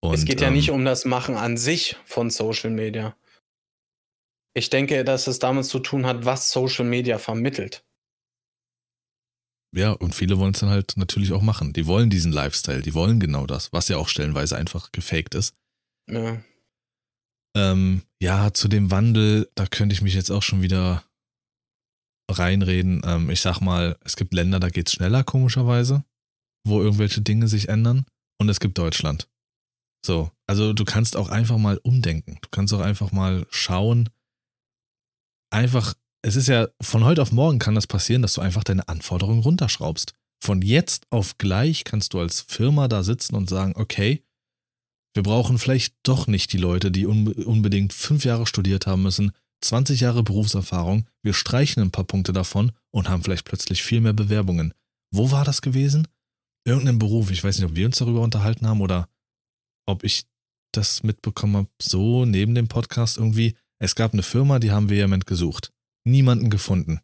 Und, es geht ja ähm, nicht um das Machen an sich von Social Media. Ich denke, dass es damit zu tun hat, was Social Media vermittelt. Ja, und viele wollen es dann halt natürlich auch machen. Die wollen diesen Lifestyle, die wollen genau das, was ja auch stellenweise einfach gefaked ist. Ja. Ähm, ja, zu dem Wandel, da könnte ich mich jetzt auch schon wieder reinreden. Ähm, ich sag mal, es gibt Länder, da geht's schneller, komischerweise, wo irgendwelche Dinge sich ändern. Und es gibt Deutschland. So, also du kannst auch einfach mal umdenken. Du kannst auch einfach mal schauen. Einfach, es ist ja, von heute auf morgen kann das passieren, dass du einfach deine Anforderungen runterschraubst. Von jetzt auf gleich kannst du als Firma da sitzen und sagen, okay, wir brauchen vielleicht doch nicht die Leute, die unbe unbedingt fünf Jahre studiert haben müssen, 20 Jahre Berufserfahrung. Wir streichen ein paar Punkte davon und haben vielleicht plötzlich viel mehr Bewerbungen. Wo war das gewesen? Irgendein Beruf. Ich weiß nicht, ob wir uns darüber unterhalten haben oder ob ich das mitbekommen habe, so neben dem Podcast irgendwie. Es gab eine Firma, die haben vehement gesucht. Niemanden gefunden.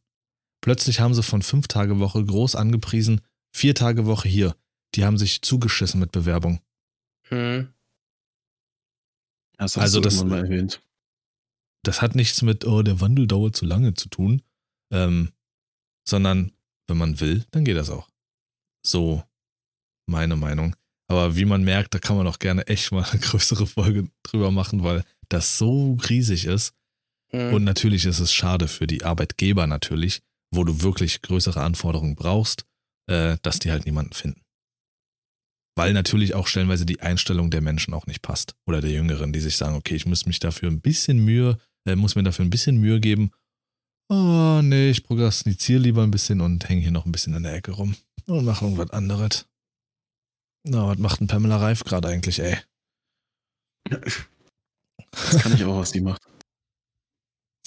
Plötzlich haben sie von fünf Tage Woche groß angepriesen, Vier Tage Woche hier. Die haben sich zugeschissen mit Bewerbung. Hm. Das hast Also du das- irgendwann mal erwähnt. Das hat nichts mit, oh, der Wandel dauert zu lange zu tun, ähm, sondern wenn man will, dann geht das auch. So meine Meinung. Aber wie man merkt, da kann man auch gerne echt mal eine größere Folge drüber machen, weil das so riesig ist. Hm. Und natürlich ist es schade für die Arbeitgeber natürlich, wo du wirklich größere Anforderungen brauchst, äh, dass die halt niemanden finden. Weil natürlich auch stellenweise die Einstellung der Menschen auch nicht passt. Oder der Jüngeren, die sich sagen, okay, ich muss mich dafür ein bisschen Mühe, äh, muss mir dafür ein bisschen Mühe geben. Oh, nee, ich prognostiziere lieber ein bisschen und hänge hier noch ein bisschen in der Ecke rum. Und mache irgendwas anderes. Na, was macht ein Pamela Reif gerade eigentlich, ey? Das kann ich auch, was die macht.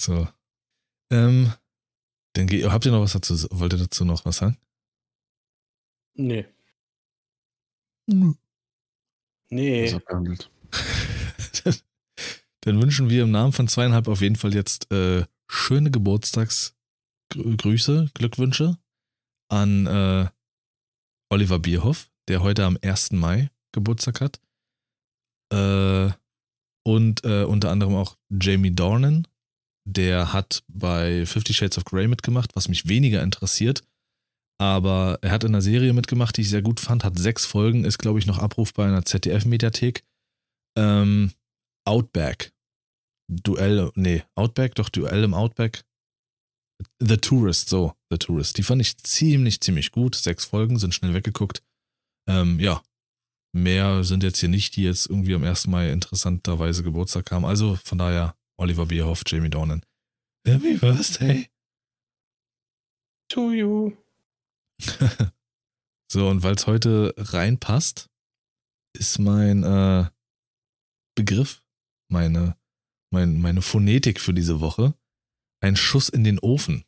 So. Ähm, dann geh, habt ihr noch was dazu? Wollt ihr dazu noch was sagen? Nee. Nee. Das ist abgehandelt. dann, dann wünschen wir im Namen von zweieinhalb auf jeden Fall jetzt äh, schöne Geburtstagsgrüße, Glückwünsche an äh, Oliver Bierhoff, der heute am 1. Mai Geburtstag hat. Äh, und äh, unter anderem auch Jamie Dornan, der hat bei Fifty Shades of Grey mitgemacht, was mich weniger interessiert. Aber er hat in einer Serie mitgemacht, die ich sehr gut fand, hat sechs Folgen, ist, glaube ich, noch abrufbar in der ZDF-Mediathek. Ähm, Outback. Duell, nee, Outback, doch Duell im Outback. The Tourist, so, The Tourist. Die fand ich ziemlich, ziemlich gut. Sechs Folgen sind schnell weggeguckt. Ähm, ja, mehr sind jetzt hier nicht, die jetzt irgendwie am 1. Mai interessanterweise Geburtstag haben. Also von daher Oliver Bierhoff, Jamie Dornan. Happy Birthday. To you. so, und weil es heute reinpasst, ist mein äh, Begriff, meine, mein, meine Phonetik für diese Woche ein Schuss in den Ofen.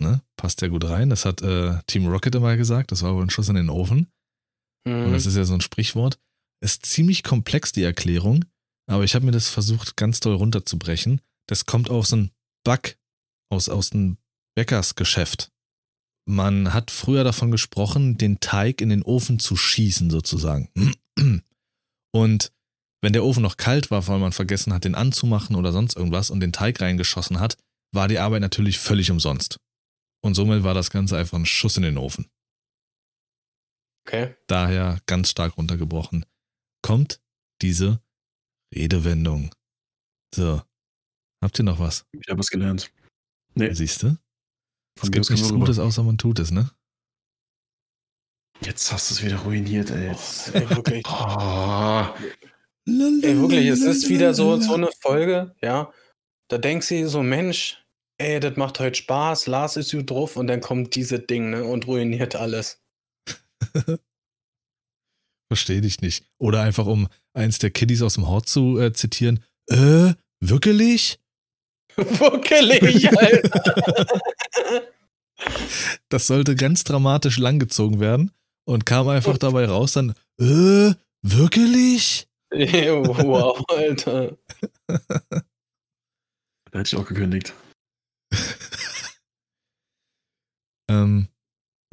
Ne? Passt ja gut rein. Das hat äh, Team Rocket immer gesagt. Das war wohl ein Schuss in den Ofen. Und Hm. das ist ja so ein Sprichwort. Ist ziemlich komplex, die Erklärung, aber ich habe mir das versucht, ganz doll runterzubrechen. Das kommt aus einem Back, aus, aus einem Bäckersgeschäft. Man hat früher davon gesprochen, den Teig in den Ofen zu schießen, sozusagen. Und wenn der Ofen noch kalt war, weil man vergessen hat, den anzumachen oder sonst irgendwas und den Teig reingeschossen hat, war die Arbeit natürlich völlig umsonst. Und somit war das Ganze einfach ein Schuss in den Ofen Okay. daher ganz stark runtergebrochen, kommt diese Redewendung. So. Habt ihr noch was? Ich habe was gelernt. Nee, Siehst du? Es gibt nichts Gutes, rüber. außer man tut es, ne? Jetzt hast du es wieder ruiniert, ey. Oh, ey, wirklich. Ah, Ey, wirklich, es ist wieder so, so eine Folge, ja. Da denkst du so, Mensch, ey, das macht heute Spaß, Lars ist gut drauf und dann kommt diese Ding, ne, und ruiniert alles. Verstehe dich nicht. Oder einfach um eins der Kiddies aus dem Hort zu äh, zitieren. Äh, wirklich? wirklich, Alter. Das sollte ganz dramatisch langgezogen werden und kam einfach dabei raus dann, äh, wirklich? Wow, Alter. da hätte ich auch gekündigt. Ähm,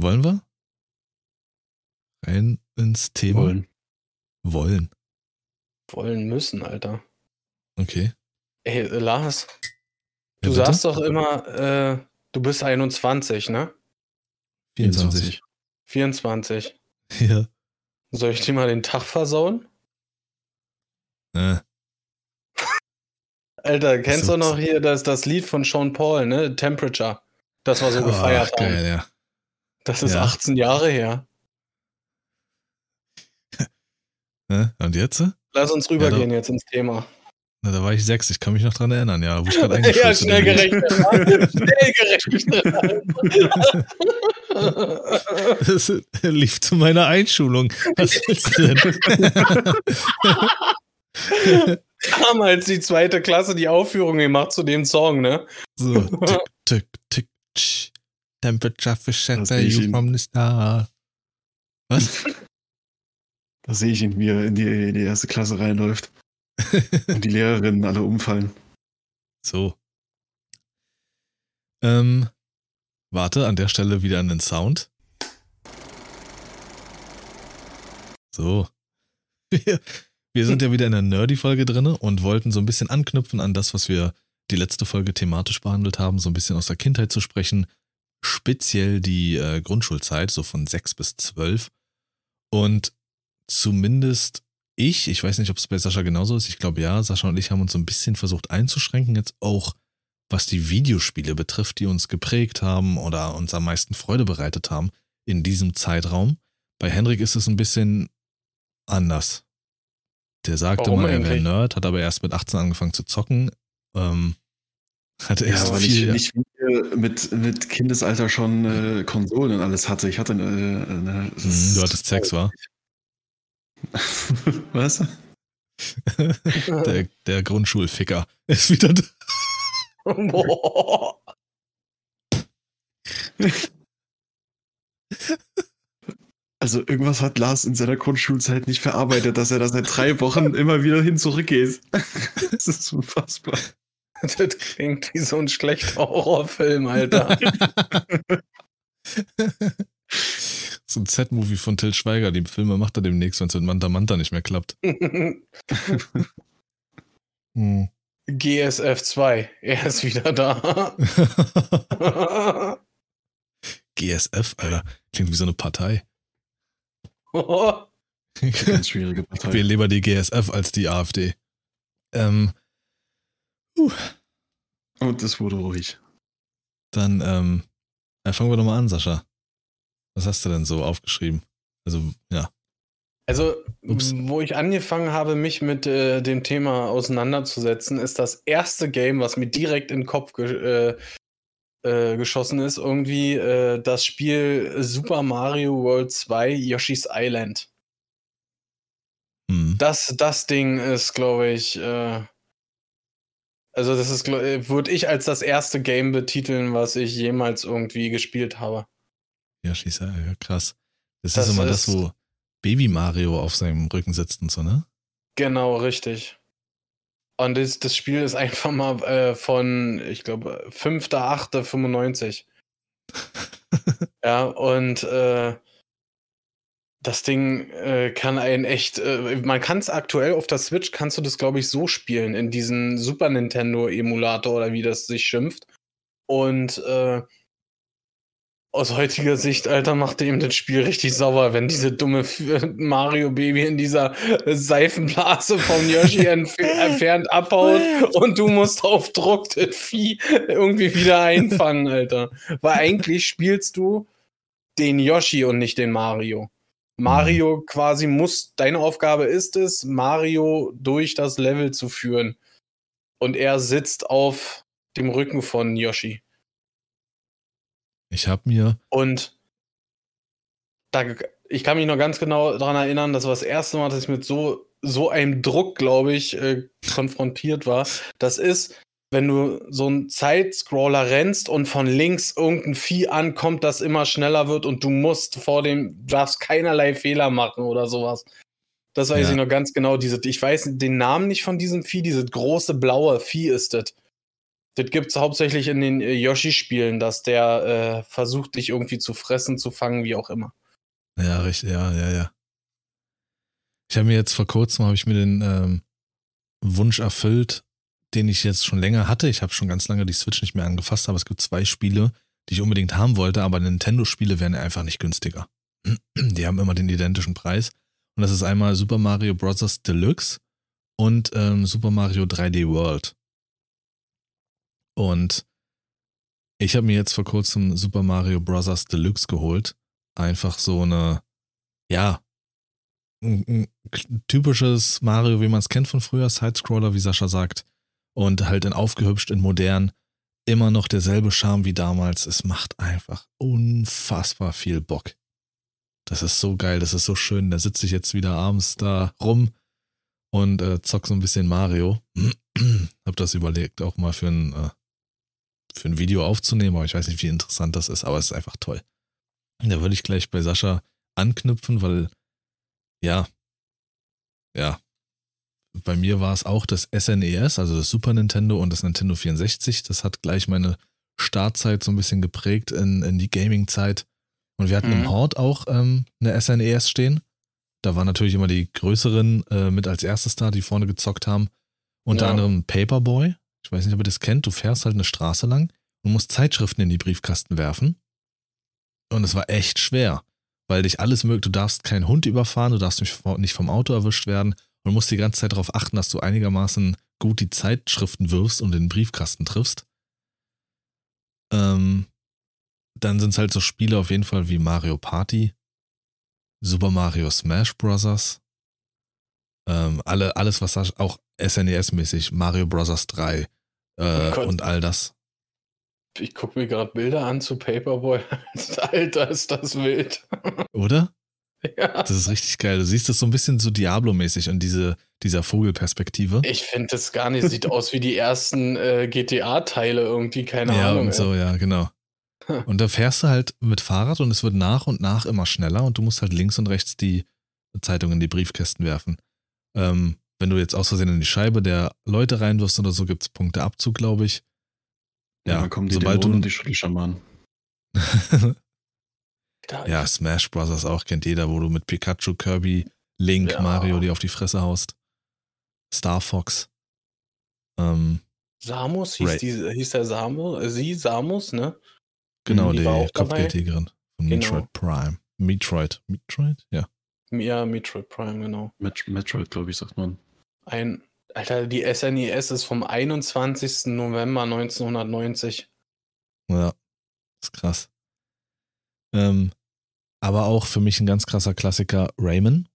wollen wir? Rein ins Thema? Wollen. Wollen. Wollen müssen, Alter. Okay. Ey, Lars, du Ja, sagst doch immer, äh, du bist 21, ne? 24. 24. Ja. Soll ich dir mal den Tag versauen? Äh, Alter, kennst du noch hier das, das Lied von Sean Paul, ne? Temperature. Das war so gefeiert ach, haben. geil, ja. Das ist Ja. 18 Jahre her. Ne? Und jetzt? Lass uns rübergehen jetzt ins Thema. Na, da war ich sechs, ich kann mich noch dran erinnern, ja. Wo ich Ja, schnell gerechnet. ne? schnell gerechnet. Das lief zu meiner Einschulung. Was willst du denn? Damals die zweite Klasse die Aufführung gemacht zu dem Song, ne? so, tick, tick, tick, tsch. Temperature for shatter you from the star. Was? Da sehe ich ihn, wie er in die, in die erste Klasse reinläuft. Und die Lehrerinnen alle umfallen. so. Ähm, warte, an der Stelle wieder an den Sound. So. Wir, wir sind ja wieder in der Nerdy-Folge drin und wollten so ein bisschen anknüpfen an das, was wir die letzte Folge thematisch behandelt haben, so ein bisschen aus der Kindheit zu sprechen. Speziell die äh, Grundschulzeit, so von sechs bis zwölf. Und zumindest ich, ich weiß nicht, ob es bei Sascha genauso ist, ich glaube ja, Sascha und ich haben uns so ein bisschen versucht einzuschränken, jetzt auch was die Videospiele betrifft, die uns geprägt haben oder uns am meisten Freude bereitet haben in diesem Zeitraum. Bei Henrik ist es ein bisschen anders. Der sagte Warum mal, er wäre? Nerd, hat aber erst mit 18 angefangen zu zocken. Ähm, hatte Ja, erst weil viel. ich nicht wie, mit, mit Kindesalter schon äh, Konsolen und alles hatte. Ich hatte eine. eine Mhm, du hattest Sex, war? Was? Der, der Grundschulficker ist wieder da. Boah. Also irgendwas hat Lars in seiner Grundschulzeit nicht verarbeitet, dass er da seit drei Wochen immer wieder hin zurückgeht. Das ist unfassbar. Das klingt wie so ein schlechter Horrorfilm, Alter. so ein Z-Movie von Till Schweiger. Die Filme macht er demnächst, wenn es mit Manta Manta nicht mehr klappt. Hm. GSF 2, er ist wieder da. GSF, Alter. Klingt wie so eine Partei. Ganz schwierige Ich Partei. wähle lieber die GSF als die AfD. Ähm, Und es wurde ruhig. dann ähm, fangen wir doch mal an, Sascha. Was hast du denn so aufgeschrieben? Also, ja. Also, Ups. wo ich angefangen habe, mich mit äh, dem Thema auseinanderzusetzen, ist das erste Game, was mir direkt in den Kopf ge äh, äh, geschossen ist, irgendwie äh, das Spiel Super Mario World 2 Yoshi's Island. Hm. Das, das Ding ist, glaube ich, äh, also das ist, äh, würde ich als das erste Game betiteln, was ich jemals irgendwie gespielt habe. Ja, schieß, ja, krass. Das, Das ist immer das, ist- wo Baby Mario auf seinem Rücken sitzt und so, ne? Genau, richtig. Und das, das Spiel ist einfach mal äh, von, ich glaube, 5.8.95. Ja, und äh, das Ding äh, kann einen echt, äh, man kann es aktuell auf der Switch, kannst du das, glaube ich, so spielen, in diesen Super Nintendo Emulator oder wie das sich schimpft. Und äh, aus heutiger Sicht, Alter, macht ihm das Spiel richtig sauer, wenn diese dumme Mario Baby in dieser Seifenblase vom Yoshi entf entfernt abhaut und du musst auf Druck das Vieh irgendwie wieder einfangen, Alter. Weil eigentlich spielst du den Yoshi und nicht den Mario. Mario quasi muss, deine Aufgabe ist es, Mario durch das Level zu führen. Und er sitzt auf dem Rücken von Yoshi. Ich habe mir, Und da, ich kann mich noch ganz genau daran erinnern, das war das erste Mal, dass ich mit so, so einem Druck, glaube ich, äh, konfrontiert war. Das ist, wenn du so einen Zeitscroller rennst und von links irgendein Vieh ankommt, das immer schneller wird und du musst vor dem, du darfst keinerlei Fehler machen oder sowas. Das weiß Ja. ich noch ganz genau. Diese, ich weiß den Namen nicht von diesem Vieh, dieses große blaue Vieh ist das. Das gibt es hauptsächlich in den äh, Yoshi-Spielen, dass der äh, versucht, dich irgendwie zu fressen, zu fangen, wie auch immer. ja, richtig, ja, ja, ja. Ich habe mir jetzt vor kurzem, habe ich mir den ähm, Wunsch erfüllt, den ich jetzt schon länger hatte. Ich habe schon ganz lange die Switch nicht mehr angefasst, aber es gibt zwei Spiele, die ich unbedingt haben wollte, aber Nintendo-Spiele wären einfach nicht günstiger. Die haben immer den identischen Preis. Und das ist einmal Super Mario Bros. Deluxe und ähm, Super Mario 3D World. Und ich habe mir jetzt vor kurzem Super Mario Bros. Deluxe geholt. Einfach so eine, ja, ein, ein typisches Mario, wie man es kennt von früher, Sidescroller, wie Sascha sagt. Und halt in aufgehübscht, in modern, immer noch derselbe Charme wie damals. Es macht einfach unfassbar viel Bock. Das ist so geil, das ist so schön. Da sitze ich jetzt wieder abends da rum und äh, zock so ein bisschen Mario. Hab das überlegt, auch mal für ein, äh, für ein Video aufzunehmen, aber ich weiß nicht, wie interessant das ist, aber es ist einfach toll. Da würde ich gleich bei Sascha anknüpfen, weil, ja, ja, bei mir war es auch das SNES, also das Super Nintendo und das Nintendo 64. Das hat gleich meine Startzeit so ein bisschen geprägt in, in die Gaming-Zeit. Und wir hatten Mhm. im Hort auch ähm, eine SNES stehen. Da waren natürlich immer die größeren äh, mit als erstes da, die vorne gezockt haben. Unter Ja. anderem Paperboy. Ich weiß nicht, ob ihr das kennt. Du fährst halt eine Straße lang und musst Zeitschriften in die Briefkasten werfen. Und es war echt schwer, weil dich alles möglich, du darfst keinen Hund überfahren, du darfst nicht vom Auto erwischt werden und musst die ganze Zeit darauf achten, dass du einigermaßen gut die Zeitschriften wirfst und den Briefkasten triffst. Ähm, dann sind es halt so Spiele auf jeden Fall wie Mario Party, Super Mario Smash Bros. Ähm, alle, alles, was da auch SNES-mäßig, Mario Bros. 3 äh, Oh und all das. Ich gucke mir gerade Bilder an zu Paperboy. Alter, ist das wild. Oder? Ja. Das ist richtig geil. Du siehst das so ein bisschen so Diablo-mäßig und diese, dieser Vogelperspektive. Ich finde das gar nicht. Sieht aus wie die ersten äh, GTA-Teile irgendwie, keine ja, Ahnung. und so, ja, genau. Und da fährst du halt mit Fahrrad und es wird nach und nach immer schneller und du musst halt links und rechts die Zeitung in die Briefkästen werfen. Ähm, wenn du jetzt aus Versehen in die Scheibe der Leute reinwirfst oder so, gibt es Punkteabzug, glaube ich. Ja, dann kommen die sobald Dämonen du- und die. Da- ja, Smash Bros. auch kennt jeder, wo du mit Pikachu, Kirby, Link, Ja. Mario die auf die Fresse haust. Star Fox. Ähm, Samus hieß, Ray. die, hieß der Samus, äh, sie Samus, ne? genau, Die die, war auch dabei. Kopfgeldjägerin von Genau. Metroid Prime. Metroid. Metroid? Ja. Ja, Metroid Prime, genau. Met Metroid, glaube ich, sagt man. Ein, Alter, die SNES ist vom 21. November 1990. Ja, ist krass. Ähm, aber auch für mich ein ganz krasser Klassiker, Rayman.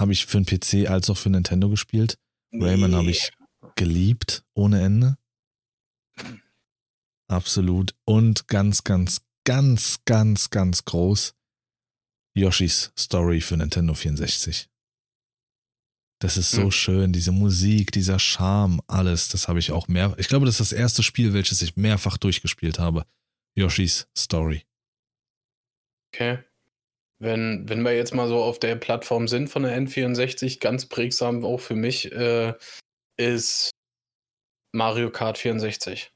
Habe ich für den PC als auch für Nintendo gespielt. Rayman habe ich geliebt, ohne Ende. Absolut. Und ganz, ganz, ganz, ganz, ganz groß. Yoshis Story für Nintendo 64. Das ist so Hm. schön, diese Musik, dieser Charme, alles. Das habe ich auch mehr. Ich glaube, das ist das erste Spiel, welches ich mehrfach durchgespielt habe. Yoshis Story. Okay. Wenn, wenn wir jetzt mal so auf der Plattform sind von der N64, ganz prägsam auch für mich, äh, ist Mario Kart 64.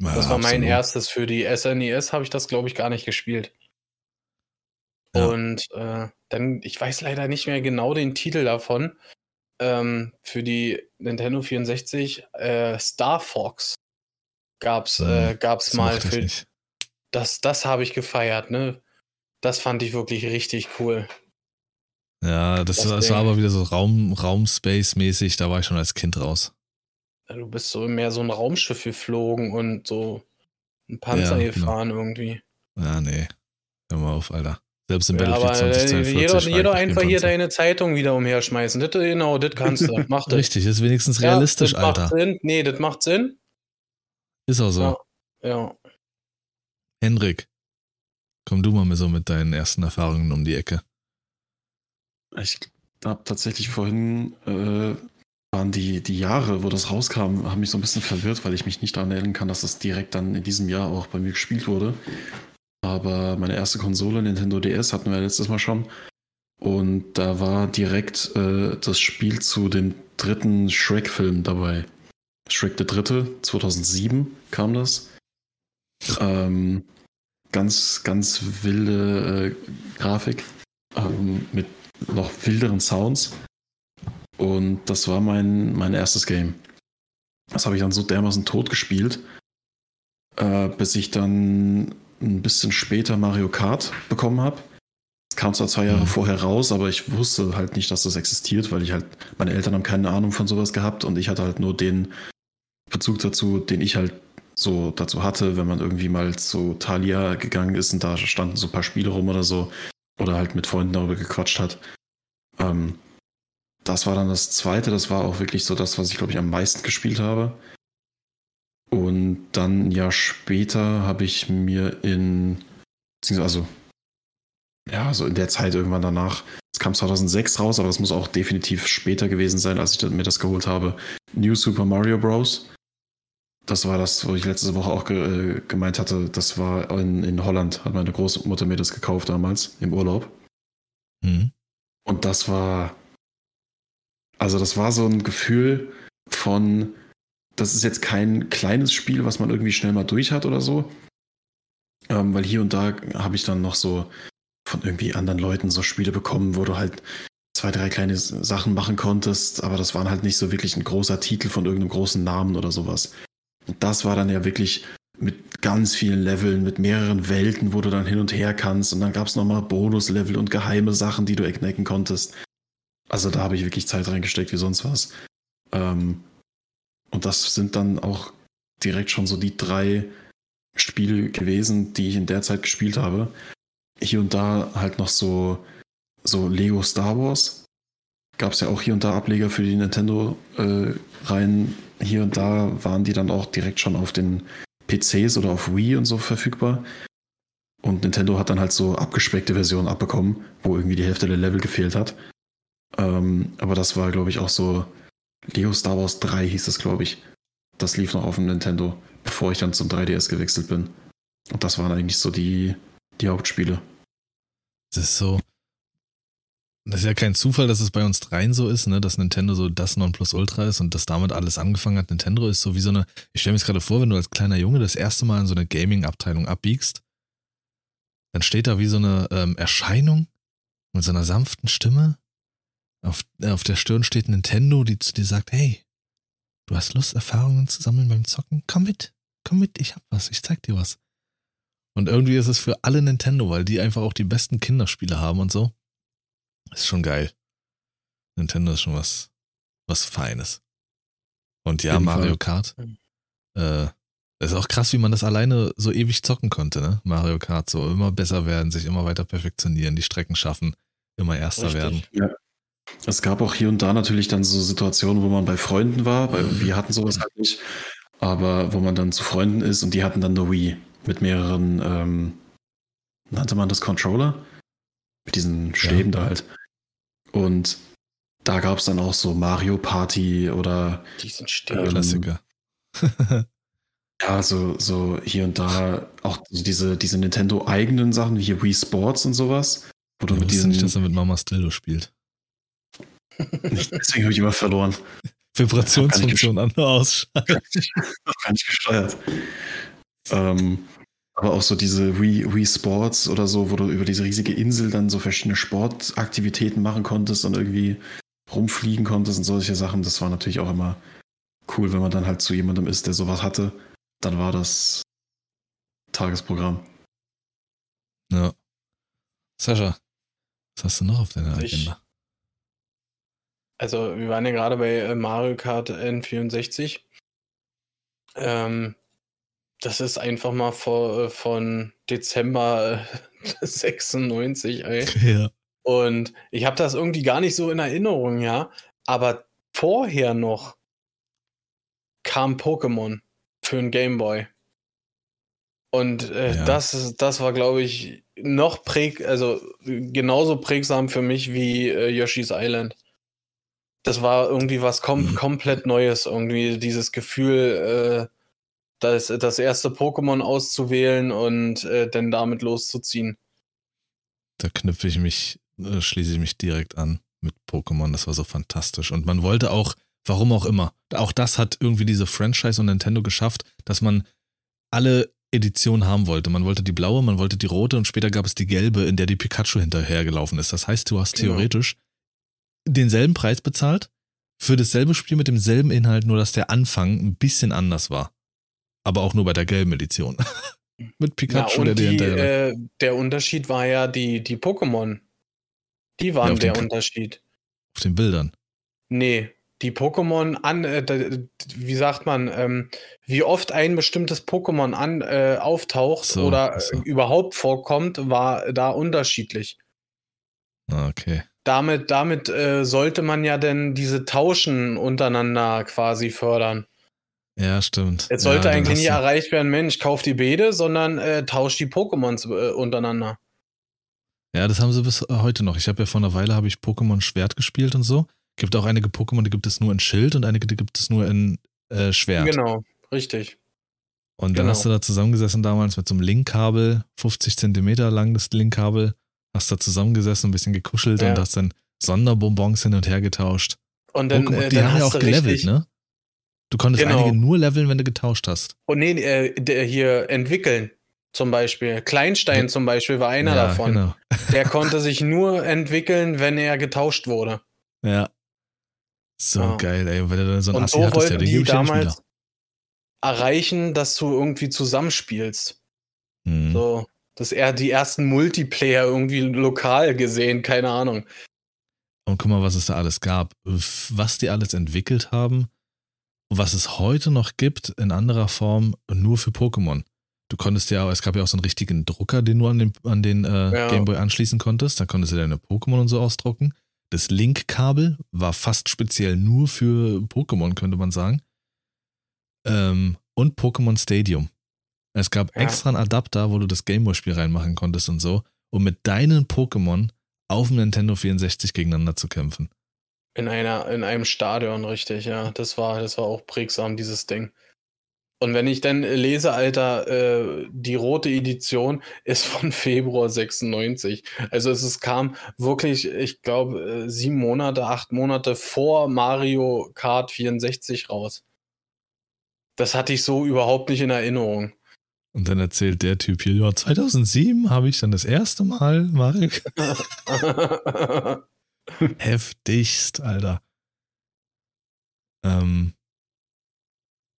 Das Ja, war mein absolut. erstes für die SNES, habe ich das, glaube ich, gar nicht gespielt. Ja. Und äh, dann, ich weiß leider nicht mehr genau den Titel davon. Ähm, für die Nintendo 64, äh, Star Fox gab's, äh, Hm, gab's Das mal für. Das, das habe ich gefeiert, ne? Das fand ich wirklich richtig cool. Ja, das, Das das war aber wieder so Raum, Raumspace-mäßig, da war ich schon als Kind raus. Ja, Du bist so mehr so ein Raumschiff geflogen und so ein Panzer Ja, genau. gefahren irgendwie. Ja, nee. Hör mal auf, Alter. Selbst in Ja, Battlefield aber äh, 2042 jeder, jeder einfach hier deine Zeitung wieder umherschmeißen. Das, genau, das kannst du. Mach das. Richtig, ist wenigstens Ja, realistisch, das Alter. Macht Sinn. Nee, das macht Sinn. Ist auch so. Ja. Ja. Henrik, komm du mal so mit deinen ersten Erfahrungen um die Ecke. Ich habe tatsächlich vorhin, äh, waren die, die Jahre, wo das rauskam, haben mich so ein bisschen verwirrt, weil ich mich nicht daran erinnern kann, dass das direkt dann in diesem Jahr auch bei mir gespielt wurde. Aber meine erste Konsole, Nintendo DS, hatten wir letztes Mal schon. Und da war direkt äh, das Spiel zu dem dritten Shrek-Film dabei. Shrek der Dritte, 2007 kam das. Ähm, ganz, ganz wilde äh, Grafik ähm, mit noch wilderen Sounds. Und das war mein, mein erstes Game. Das habe ich dann so dermaßen tot gespielt, äh, bis ich dann ein bisschen später Mario Kart bekommen habe. Es kam zwar zwei Jahre Mhm. vorher raus, aber ich wusste halt nicht, dass das existiert, weil ich halt, meine Eltern haben keine Ahnung von sowas gehabt und ich hatte halt nur den Bezug dazu, den ich halt so dazu hatte, wenn man irgendwie mal zu Thalia gegangen ist und da standen so ein paar Spiele rum oder so oder halt mit Freunden darüber gequatscht hat. Ähm, das war dann das zweite, das war auch wirklich so das, was ich glaube ich am meisten gespielt habe. Und dann ein Jahr später habe ich mir in, beziehungsweise, also, ja, so in der Zeit irgendwann danach, es kam 2006 raus, aber es muss auch definitiv später gewesen sein, als ich mir das geholt habe, New Super Mario Bros. Das war das, wo ich letzte Woche auch ge äh, gemeint hatte, das war in, in Holland, hat meine Großmutter mir das gekauft damals im Urlaub. Mhm. Und das war, also das war so ein Gefühl von, das ist jetzt kein kleines Spiel, was man irgendwie schnell mal durch hat oder so. Ähm, weil hier und da habe ich dann noch so von irgendwie anderen Leuten so Spiele bekommen, wo du halt zwei, drei kleine Sachen machen konntest, aber das waren halt nicht so wirklich ein großer Titel von irgendeinem großen Namen oder sowas. Und das war dann ja wirklich mit ganz vielen Leveln, mit mehreren Welten, wo du dann hin und her kannst. Und dann gab es nochmal Bonuslevel und geheime Sachen, die du ecknecken konntest. Also da habe ich wirklich Zeit reingesteckt wie sonst was. Ähm, und das sind dann auch direkt schon so die drei Spiele gewesen, die ich in der Zeit gespielt habe. Hier und da halt noch so, so Lego Star Wars. Gab es ja auch hier und da Ableger für die Nintendo-Reihen. Äh, hier und da waren die dann auch direkt schon auf den PCs oder auf Wii und so verfügbar. Und Nintendo hat dann halt so abgespeckte Versionen abbekommen, wo irgendwie die Hälfte der Level gefehlt hat. Ähm, aber das war, glaube ich, auch so. Lego Star Wars 3 hieß es, glaube ich. Das lief noch auf dem Nintendo, bevor ich dann zum 3DS gewechselt bin. Und das waren eigentlich so die, die Hauptspiele. Das ist so. Das ist ja kein Zufall, dass es bei uns dreien so ist, ne, dass Nintendo so das Nonplusultra ist und dass damit alles angefangen hat. Nintendo ist so wie so eine, ich stelle mir jetzt gerade vor, wenn du als kleiner Junge das erste Mal in so eine Gaming-Abteilung abbiegst, dann steht da wie so eine ähm, Erscheinung mit so einer sanften Stimme auf, äh, auf der Stirn steht Nintendo, die zu dir sagt, hey, du hast Lust, Erfahrungen zu sammeln beim Zocken? Komm mit, komm mit, ich hab was, ich zeig dir was. Und irgendwie ist es für alle Nintendo, weil die einfach auch die besten Kinderspiele haben und so. Ist schon geil. Nintendo ist schon was, was Feines. Und ja, Mario Kart. Äh, ist auch krass, wie man das alleine so ewig zocken konnte, ne? Mario Kart, so immer besser werden, sich immer weiter perfektionieren, die Strecken schaffen, immer erster Richtig. werden. Ja. Es gab auch hier und da natürlich dann so Situationen, wo man bei Freunden war, weil wir hatten sowas halt nicht, aber wo man dann zu Freunden ist und die hatten dann eine Wii mit mehreren, ähm, nannte man das Controller? Mit diesen Stäben ja. da halt. Und da gab es dann auch so Mario Party oder diesen Stäbe. Ähm, Klassiker. ja, so, so hier und da auch diese, diese Nintendo-eigenen Sachen wie hier Wii Sports und sowas. Wo du mit diesen, nicht, dass er mit Mamas Dildo spielt. Nicht, deswegen habe ich immer verloren. Vibrationsfunktion an ausschalten. Gar nicht gesteuert. Ähm, aber auch so diese Wii, Wii Sports oder so, wo du über diese riesige Insel dann so verschiedene Sportaktivitäten machen konntest und irgendwie rumfliegen konntest und solche Sachen. Das war natürlich auch immer cool, wenn man dann halt zu jemandem ist, der sowas hatte. Dann war das Tagesprogramm. Ja. Sascha, was hast du noch auf deiner Agenda? Also, wir waren ja gerade bei äh, Mario Kart N64. Ähm, das ist einfach mal vor, äh, von Dezember 96, ey. Ja. Und ich habe das irgendwie gar nicht so in Erinnerung, ja. Aber vorher noch kam Pokémon für einen Gameboy. Und äh, ja. das, das war, glaube ich, noch präg, also genauso prägsam für mich wie äh, Yoshi's Island das war irgendwie was kom mhm. komplett Neues. Irgendwie dieses Gefühl, äh, das, das erste Pokémon auszuwählen und äh, dann damit loszuziehen. Da knüpfe ich mich, äh, schließe ich mich direkt an mit Pokémon. Das war so fantastisch. Und man wollte auch, warum auch immer, auch das hat irgendwie diese Franchise und Nintendo geschafft, dass man alle Editionen haben wollte. Man wollte die blaue, man wollte die rote und später gab es die gelbe, in der die Pikachu hinterhergelaufen ist. Das heißt, du hast genau. theoretisch denselben Preis bezahlt für dasselbe Spiel mit demselben Inhalt, nur dass der Anfang ein bisschen anders war. Aber auch nur bei der gelben Edition. mit Pikachu, ja, der die, äh, Der Unterschied war ja die, die Pokémon. Die waren ja, der den, Unterschied. Auf den Bildern. Nee, die Pokémon an, äh, wie sagt man, ähm, wie oft ein bestimmtes Pokémon an äh, auftaucht so, oder so. überhaupt vorkommt, war da unterschiedlich. Ah, okay damit, damit äh, sollte man ja denn diese Tauschen untereinander quasi fördern. Ja, stimmt. Jetzt sollte ja, eigentlich nicht erreicht werden, Mensch, kauf die Bede, sondern äh, tausch die Pokémons äh, untereinander. Ja, das haben sie bis heute noch. Ich habe ja vor einer Weile habe ich Pokémon Schwert gespielt und so. Gibt auch einige Pokémon, die gibt es nur in Schild und einige, die gibt es nur in äh, Schwert. Genau, richtig. Und dann genau. hast du da zusammengesessen damals mit so einem Linkkabel, 50 Zentimeter lang das Linkkabel hast da zusammengesessen, ein bisschen gekuschelt ja. und hast dann Sonderbonbons hin und her getauscht. Und dann, äh, die dann haben ja auch gelevelt, ne? Du konntest genau. einige nur leveln, wenn du getauscht hast. Und oh, nee, äh, hier entwickeln. zum Beispiel. Kleinstein Ja. zum Beispiel war einer ja, davon. Genau. Der konnte sich nur entwickeln, wenn er getauscht wurde. Ja. So Ja. geil, ey. Wenn du dann so einen Und Assi so hattest, ja, wollten den die damals erreichen, dass du irgendwie zusammenspielst. Mhm. So, dass er die ersten Multiplayer irgendwie lokal gesehen, keine Ahnung. Und guck mal, was es da alles gab. Was die alles entwickelt haben was es heute noch gibt in anderer Form nur für Pokémon. Du konntest ja, es gab ja auch so einen richtigen Drucker, den du an den, an den äh, Ja. Gameboy anschließen konntest. Da konntest du deine Pokémon und so ausdrucken. Das Link-Kabel war fast speziell nur für Pokémon, könnte man sagen. Ähm, und Pokémon Stadium. Es gab Ja. extra einen Adapter, wo du das Gameboy-Spiel reinmachen konntest und so, um mit deinen Pokémon auf dem Nintendo 64 gegeneinander zu kämpfen. In einer, in einem Stadion, richtig, ja. Das war, das war auch prägsam, dieses Ding. Und wenn ich dann lese, Alter, äh, die rote Edition ist von Februar 96. Also es, es kam wirklich, ich glaube, äh, sieben Monate, acht Monate vor Mario Kart 64 raus. Das hatte ich so überhaupt nicht in Erinnerung. Und dann erzählt der Typ hier, ja, 2007 habe ich dann das erste Mal Mario Heftigst, Alter. Ähm,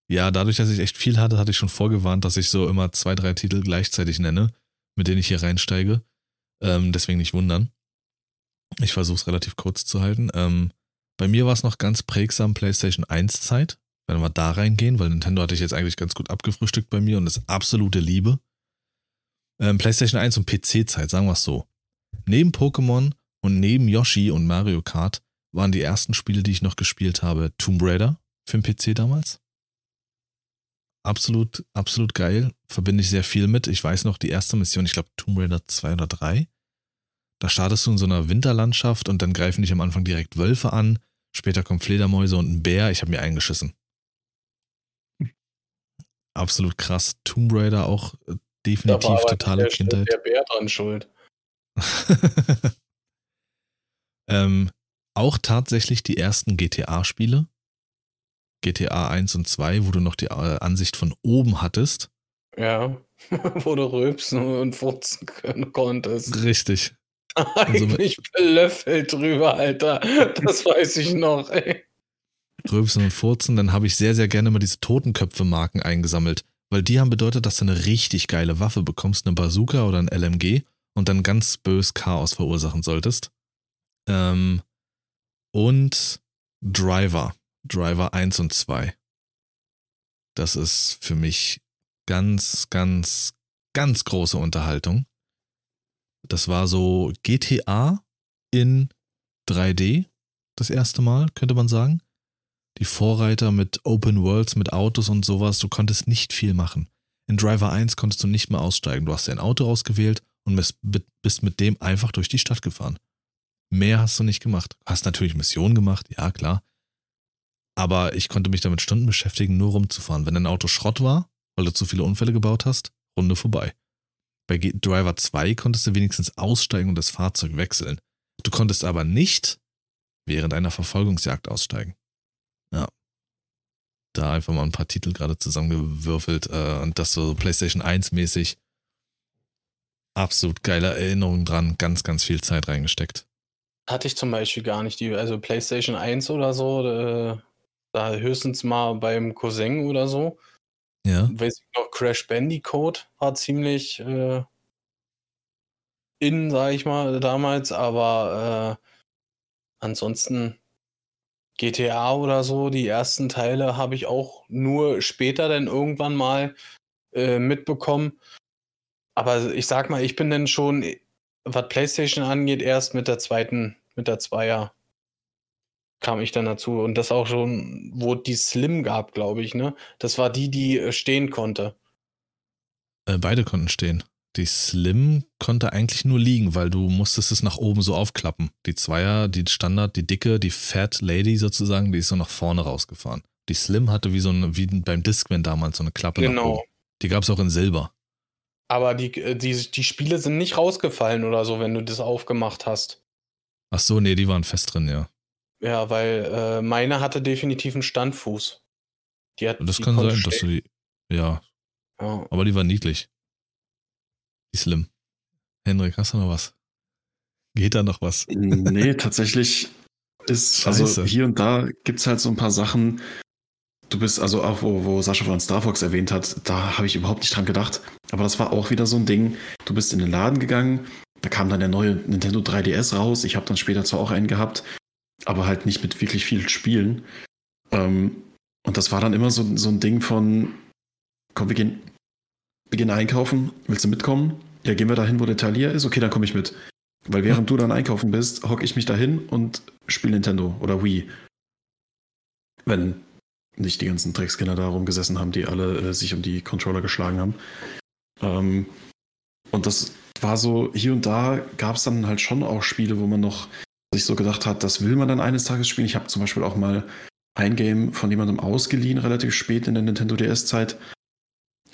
ja, dadurch, dass ich echt viel hatte, hatte ich schon vorgewarnt, dass ich so immer zwei, drei Titel gleichzeitig nenne, mit denen ich hier reinsteige. Ähm, deswegen nicht wundern. Ich versuche es relativ kurz zu halten. Ähm, bei mir war es noch ganz prägsam PlayStation 1 Zeit, wenn wir da reingehen, weil Nintendo hatte ich jetzt eigentlich ganz gut abgefrühstückt bei mir und ist absolute Liebe. Ähm, PlayStation 1 und PC-Zeit, sagen wir es so. Neben Pokémon und neben Yoshi und Mario Kart waren die ersten Spiele, die ich noch gespielt habe, Tomb Raider für den PC damals. Absolut, absolut geil. Verbinde ich sehr viel mit. Ich weiß noch, die erste Mission, ich glaube Tomb Raider 2 oder 3. Da startest du in so einer Winterlandschaft und dann greifen dich am Anfang direkt Wölfe an. Später kommen Fledermäuse und ein Bär. Ich habe mir eingeschissen. Absolut krass. Tomb Raider auch äh, definitiv totale der, Kindheit. der Bär dran schuld. ähm, auch tatsächlich die ersten GTA-Spiele. GTA 1 und 2, wo du noch die äh, Ansicht von oben hattest. Ja, wo du rülpsen und furzen können konntest. Richtig. Ich mit- mich belöffelt drüber, Alter. Das weiß ich noch, ey. Rülpsen und Furzen. Dann habe ich sehr, sehr gerne mal diese Totenköpfe-Marken eingesammelt. Weil die haben bedeutet, dass du eine richtig geile Waffe bekommst, eine Bazooka oder ein LMG und dann ganz bös Chaos verursachen solltest. Ähm, und Driver. Driver 1 und 2. Das ist für mich ganz, ganz, ganz große Unterhaltung. Das war so GTA in 3D das erste Mal, könnte man sagen. Die Vorreiter mit Open Worlds, mit Autos und sowas, du konntest nicht viel machen. In Driver 1 konntest du nicht mehr aussteigen. Du hast dein Auto ausgewählt und bist- bist mit dem einfach durch die Stadt gefahren. Mehr hast du nicht gemacht. Hast natürlich Missionen gemacht, ja klar. Aber ich konnte mich damit Stunden beschäftigen, nur rumzufahren. Wenn dein Auto Schrott war, weil du zu viele Unfälle gebaut hast, Runde vorbei. Bei Driver 2 konntest du wenigstens aussteigen und das Fahrzeug wechseln. Du konntest aber nicht während einer Verfolgungsjagd aussteigen. Ja. Da einfach mal ein paar Titel gerade zusammengewürfelt äh, und das so PlayStation 1 mäßig. Absolut geile Erinnerung dran, ganz, ganz viel Zeit reingesteckt. Hatte ich zum Beispiel gar nicht. Die, also PlayStation 1 oder so, äh, da höchstens mal beim Cousin oder so. Ja. Weiß ich noch, Crash Bandicoot war ziemlich äh, in, sag ich mal, damals, aber äh, ansonsten GTA oder so, die ersten Teile habe ich auch nur später dann irgendwann mal äh, mitbekommen. Aber ich sag mal, ich bin dann schon, was PlayStation angeht, erst mit der zweiten, mit der Zweier kam ich dann dazu. Und das auch schon, wo die Slim gab, glaube ich, ne? Das war die, die äh, stehen konnte. Äh, beide konnten stehen. Die Slim konnte eigentlich nur liegen, weil du musstest es nach oben so aufklappen. Die Zweier, die Standard, die dicke, die Fat Lady sozusagen, die ist so nach vorne rausgefahren. Die Slim hatte wie so eine, wie beim Discman damals so eine Klappe nach Genau. oben. Die gab es auch in Silber. Aber die, äh, die, die Spiele sind nicht rausgefallen oder so, wenn du das aufgemacht hast. Ach so, nee, die waren fest drin, ja. Ja, weil äh, meine hatte definitiv einen Standfuß. Die hat, Das die kann sein, dass du stehen. die. Ja, Ja. aber die war niedlich. Wie schlimm. Henrik, hast du noch was? Geht da noch was? Nee, tatsächlich ist, also Scheiße. hier und da gibt es halt so ein paar Sachen. Du bist also auch, wo, wo Sascha von Star Fox erwähnt hat, da habe ich überhaupt nicht dran gedacht. Aber das war auch wieder so ein Ding. Du bist in den Laden gegangen, da kam dann der neue Nintendo 3DS raus. Ich habe dann später zwar auch einen gehabt, aber halt nicht mit wirklich vielen Spielen. Ähm, und das war dann immer so, so ein Ding von, komm, wir gehen, wir gehen einkaufen, willst du mitkommen? Ja, gehen wir dahin, wo der Talier ist? Okay, dann komme ich mit. Weil während du dann einkaufen bist, hocke ich mich dahin und spiele Nintendo oder Wii. Wenn nicht die ganzen Dreckskinder da rumgesessen haben, die alle äh, sich um die Controller geschlagen haben. Ähm, und das war so, hier und da gab es dann halt schon auch Spiele, wo man noch sich so gedacht hat, das will man dann eines Tages spielen. Ich habe zum Beispiel auch mal ein Game von jemandem ausgeliehen, relativ spät in der Nintendo DS-Zeit.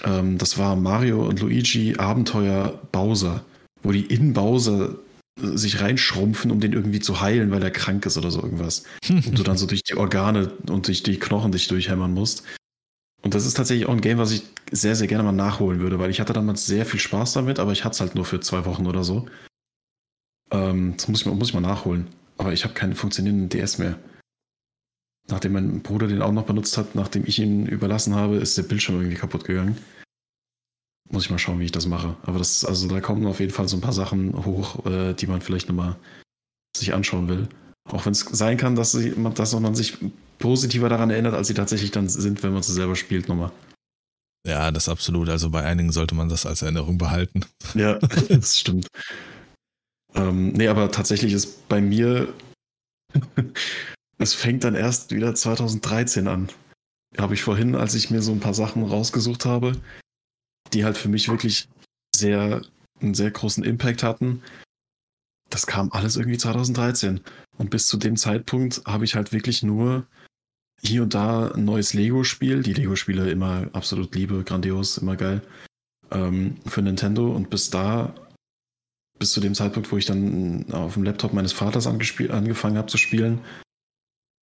Ähm, das war Mario und Luigi Abenteuer Bowser, wo die in Bowser äh, sich reinschrumpfen, um den irgendwie zu heilen, weil er krank ist oder so irgendwas. Und du dann so durch die Organe und durch die Knochen dich durchhämmern musst. Und das ist tatsächlich auch ein Game, was ich sehr, sehr gerne mal nachholen würde, weil ich hatte damals sehr viel Spaß damit, aber ich hatte es halt nur für zwei Wochen oder so. Ähm, das muss ich, mal, muss ich mal nachholen. Aber ich habe keinen funktionierenden DS mehr. Nachdem mein Bruder den auch noch benutzt hat, nachdem ich ihn überlassen habe, ist der Bildschirm irgendwie kaputt gegangen. Muss ich mal schauen, wie ich das mache. Aber das, also da kommen auf jeden Fall so ein paar Sachen hoch, äh, die man vielleicht nochmal sich anschauen will. Auch wenn es sein kann, dass, man- dass man sich positiver daran erinnert, als sie tatsächlich dann sind, wenn man sie selber spielt nochmal. Ja, das absolut. Also bei einigen sollte man das als Erinnerung behalten. Ja, das stimmt. Ähm, nee, aber tatsächlich ist bei mir, es fängt dann erst wieder 2013 an. Habe ich vorhin, als ich mir so ein paar Sachen rausgesucht habe, die halt für mich wirklich sehr, einen sehr großen Impact hatten. Das kam alles irgendwie 2013. Und bis zu dem Zeitpunkt habe ich halt wirklich nur hier und da ein neues Lego-Spiel. Die Lego-Spiele immer absolut liebe, grandios, immer geil. Ähm, für Nintendo. Und bis da bis zu dem Zeitpunkt, wo ich dann auf dem Laptop meines Vaters angefangen habe zu spielen.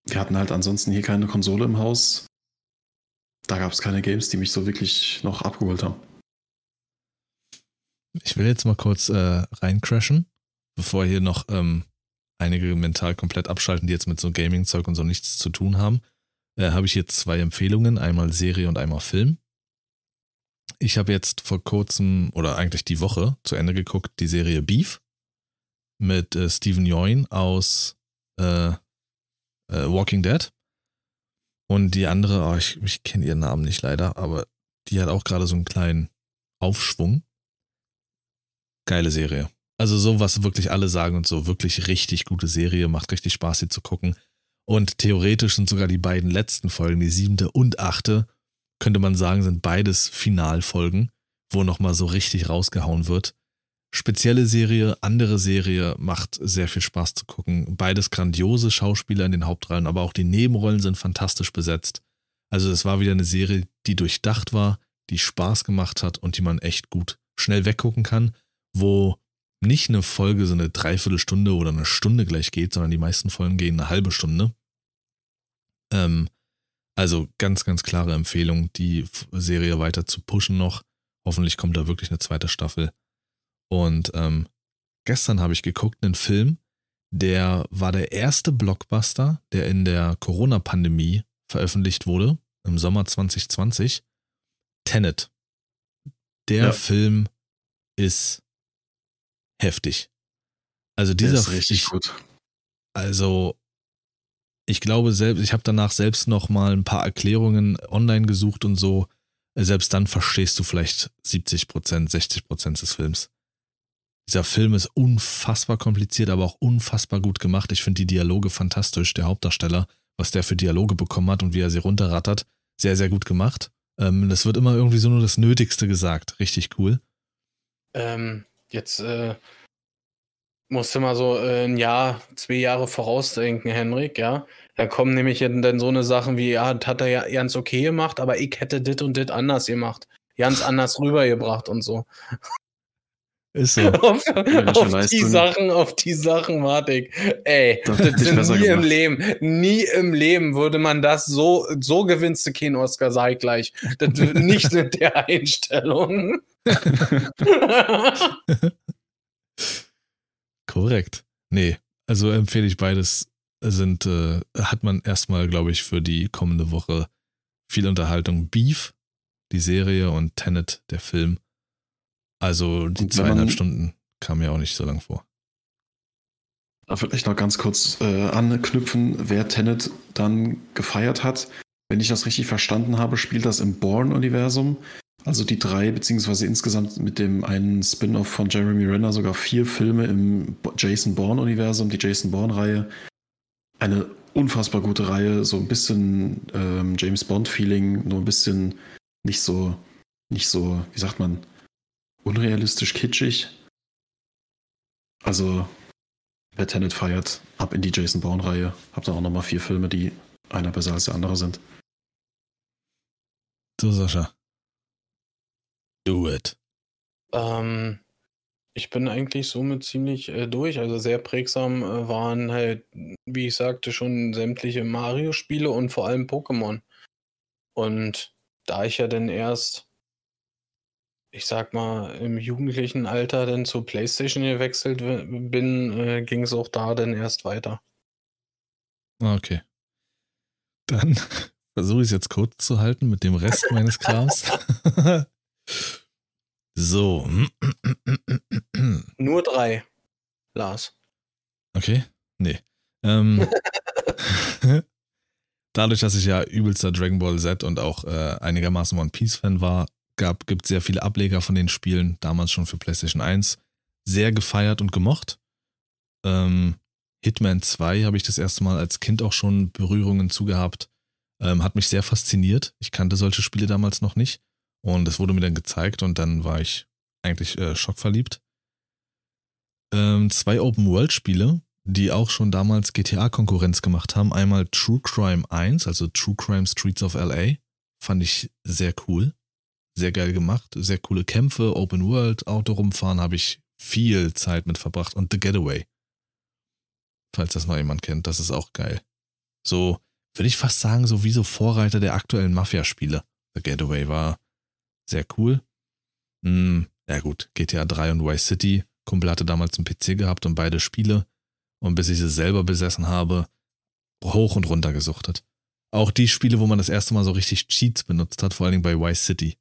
Wir hatten halt ansonsten hier keine Konsole im Haus. Da gab es keine Games, die mich so wirklich noch abgeholt haben. Ich will jetzt mal kurz äh, reincrashen, bevor hier noch ähm, einige mental komplett abschalten, die jetzt mit so Gaming-Zeug und so nichts zu tun haben. Äh, habe ich hier zwei Empfehlungen, einmal Serie und einmal Film. Ich habe jetzt vor kurzem oder eigentlich die Woche zu Ende geguckt die Serie Beef mit äh, Steven Yeun aus äh, äh, Walking Dead. Und die andere, oh, ich, ich kenne ihren Namen nicht leider, aber die hat auch gerade so einen kleinen Aufschwung. Geile Serie. Also so, was wirklich alle sagen und so, wirklich richtig gute Serie, macht richtig Spaß, sie zu gucken. Und theoretisch sind sogar die beiden letzten Folgen, die siebte und achte, könnte man sagen, sind beides Finalfolgen, wo nochmal so richtig rausgehauen wird. Spezielle Serie, andere Serie, macht sehr viel Spaß zu gucken. Beides grandiose Schauspieler in den Hauptrollen, aber auch die Nebenrollen sind fantastisch besetzt. Also es war wieder eine Serie, die durchdacht war, die Spaß gemacht hat und die man echt gut schnell weggucken kann, wo nicht eine Folge so eine Dreiviertelstunde oder eine Stunde gleich geht, sondern die meisten Folgen gehen eine halbe Stunde. Ähm, also ganz, ganz klare Empfehlung, die Serie weiter zu pushen noch. Hoffentlich kommt da wirklich eine zweite Staffel. Und ähm, gestern habe ich geguckt, einen Film, der war der erste Blockbuster, der in der Corona-Pandemie veröffentlicht wurde, im Sommer 2020. Tenet. Der Ja. Film ist heftig. Also Der dieser ist richtig ich, gut. also ich glaube selbst, ich habe danach selbst noch mal ein paar Erklärungen online gesucht und so. Selbst dann verstehst du vielleicht 70 Prozent, 60 Prozent des Films. Dieser Film ist unfassbar kompliziert, aber auch unfassbar gut gemacht. Ich finde die Dialoge fantastisch. Der Hauptdarsteller, was der für Dialoge bekommen hat und wie er sie runterrattert, sehr, sehr gut gemacht. Ähm, das wird immer irgendwie so nur das Nötigste gesagt. Richtig cool. Ähm, jetzt äh, musst du mal so äh, ein Jahr, zwei Jahre vorausdenken, Henrik, ja. Da kommen nämlich dann so eine Sachen wie, ja, das hat er ja ganz okay gemacht, aber ich hätte dit und dit anders gemacht. Ganz anders rübergebracht und so. Ist so. auf auf die? Sachen, auf die Sachen warte ich. Ey, Das das sind nie im gemacht. Leben, nie im Leben würde man das so, so gewinnst du keinen Oscar, sag ich gleich. Das, nicht mit der Einstellung. Korrekt. Nee, also empfehle ich beides. Sind, äh, hat man erstmal, glaube ich, für die kommende Woche viel Unterhaltung. Beef, die Serie und Tenet, der Film. Also die zweieinhalb Stunden kam mir auch nicht so lang vor. Vielleicht noch ganz kurz äh, anknüpfen, wer Tenet dann gefeiert hat. Wenn ich das richtig verstanden habe, spielt das im Bourne-Universum. Also die drei, beziehungsweise insgesamt mit dem einen Spin-off von Jeremy Renner sogar vier Filme im Jason Bourne-Universum, die Jason Bourne-Reihe. Eine unfassbar gute Reihe, so ein bisschen ähm, James Bond-Feeling, nur ein bisschen nicht so, nicht so, wie sagt man, unrealistisch kitschig. Also, wer Tenet feiert, ab in die Jason Bourne-Reihe. Habt ihr auch nochmal vier Filme, die einer besser als der andere sind. So, Sascha. Do it. Ähm, ich bin eigentlich somit ziemlich äh, durch. Also sehr prägsam äh, waren halt, wie ich sagte, schon sämtliche Mario-Spiele und vor allem Pokémon. Und da ich ja dann erst, ich sag mal, im jugendlichen Alter dann zur Playstation gewechselt bin, äh, ging es auch da dann erst weiter. Ah, okay. Dann versuche ich es jetzt kurz zu halten mit dem Rest meines Krams. so. Nur drei, Lars. Okay, nee. Ähm, dadurch, dass ich ja übelster Dragon Ball Z und auch äh, einigermaßen One Piece Fan war, gab gibt sehr viele Ableger von den Spielen, damals schon für PlayStation 1, sehr gefeiert und gemocht. Ähm, Hitman 2 habe ich das erste Mal als Kind auch schon Berührungen zugehabt. Ähm, hat mich sehr fasziniert. Ich kannte solche Spiele damals noch nicht. Und es wurde mir dann gezeigt und dann war ich eigentlich äh, schockverliebt. Ähm, zwei Open-World-Spiele, die auch schon damals GTA-Konkurrenz gemacht haben. Einmal True Crime 1, also True Crime Streets of LA. Fand ich sehr cool. Sehr geil gemacht. Sehr coole Kämpfe, Open World, Auto rumfahren, habe ich viel Zeit mit verbracht. Und The Getaway. Falls das noch jemand kennt, das ist auch geil. So, würde ich fast sagen, so wie so Vorreiter der aktuellen Mafia-Spiele. The Getaway war sehr cool. Hm, ja gut, GTA 3 und Vice City. Kumpel hatte damals einen PC gehabt und beide Spiele. Und bis ich sie selber besessen habe, hoch und runter gesuchtet. Auch die Spiele, wo man das erste Mal so richtig Cheats benutzt hat, vor allen Dingen bei Vice City.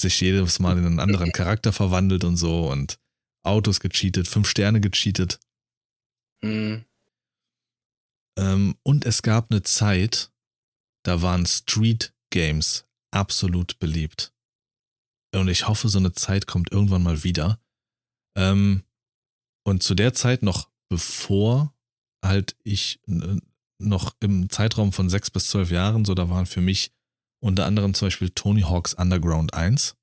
Sich jedes Mal in einen anderen Charakter verwandelt und so und Autos gecheatet, fünf Sterne gecheatet. Mhm. Ähm, und es gab eine Zeit, da waren Street Games absolut beliebt. Und ich hoffe, so eine Zeit kommt irgendwann mal wieder. Ähm, und zu der Zeit noch bevor halt ich noch im Zeitraum von sechs bis zwölf Jahren, so da waren für mich unter anderem zum Beispiel Tony Hawk's Underground 1.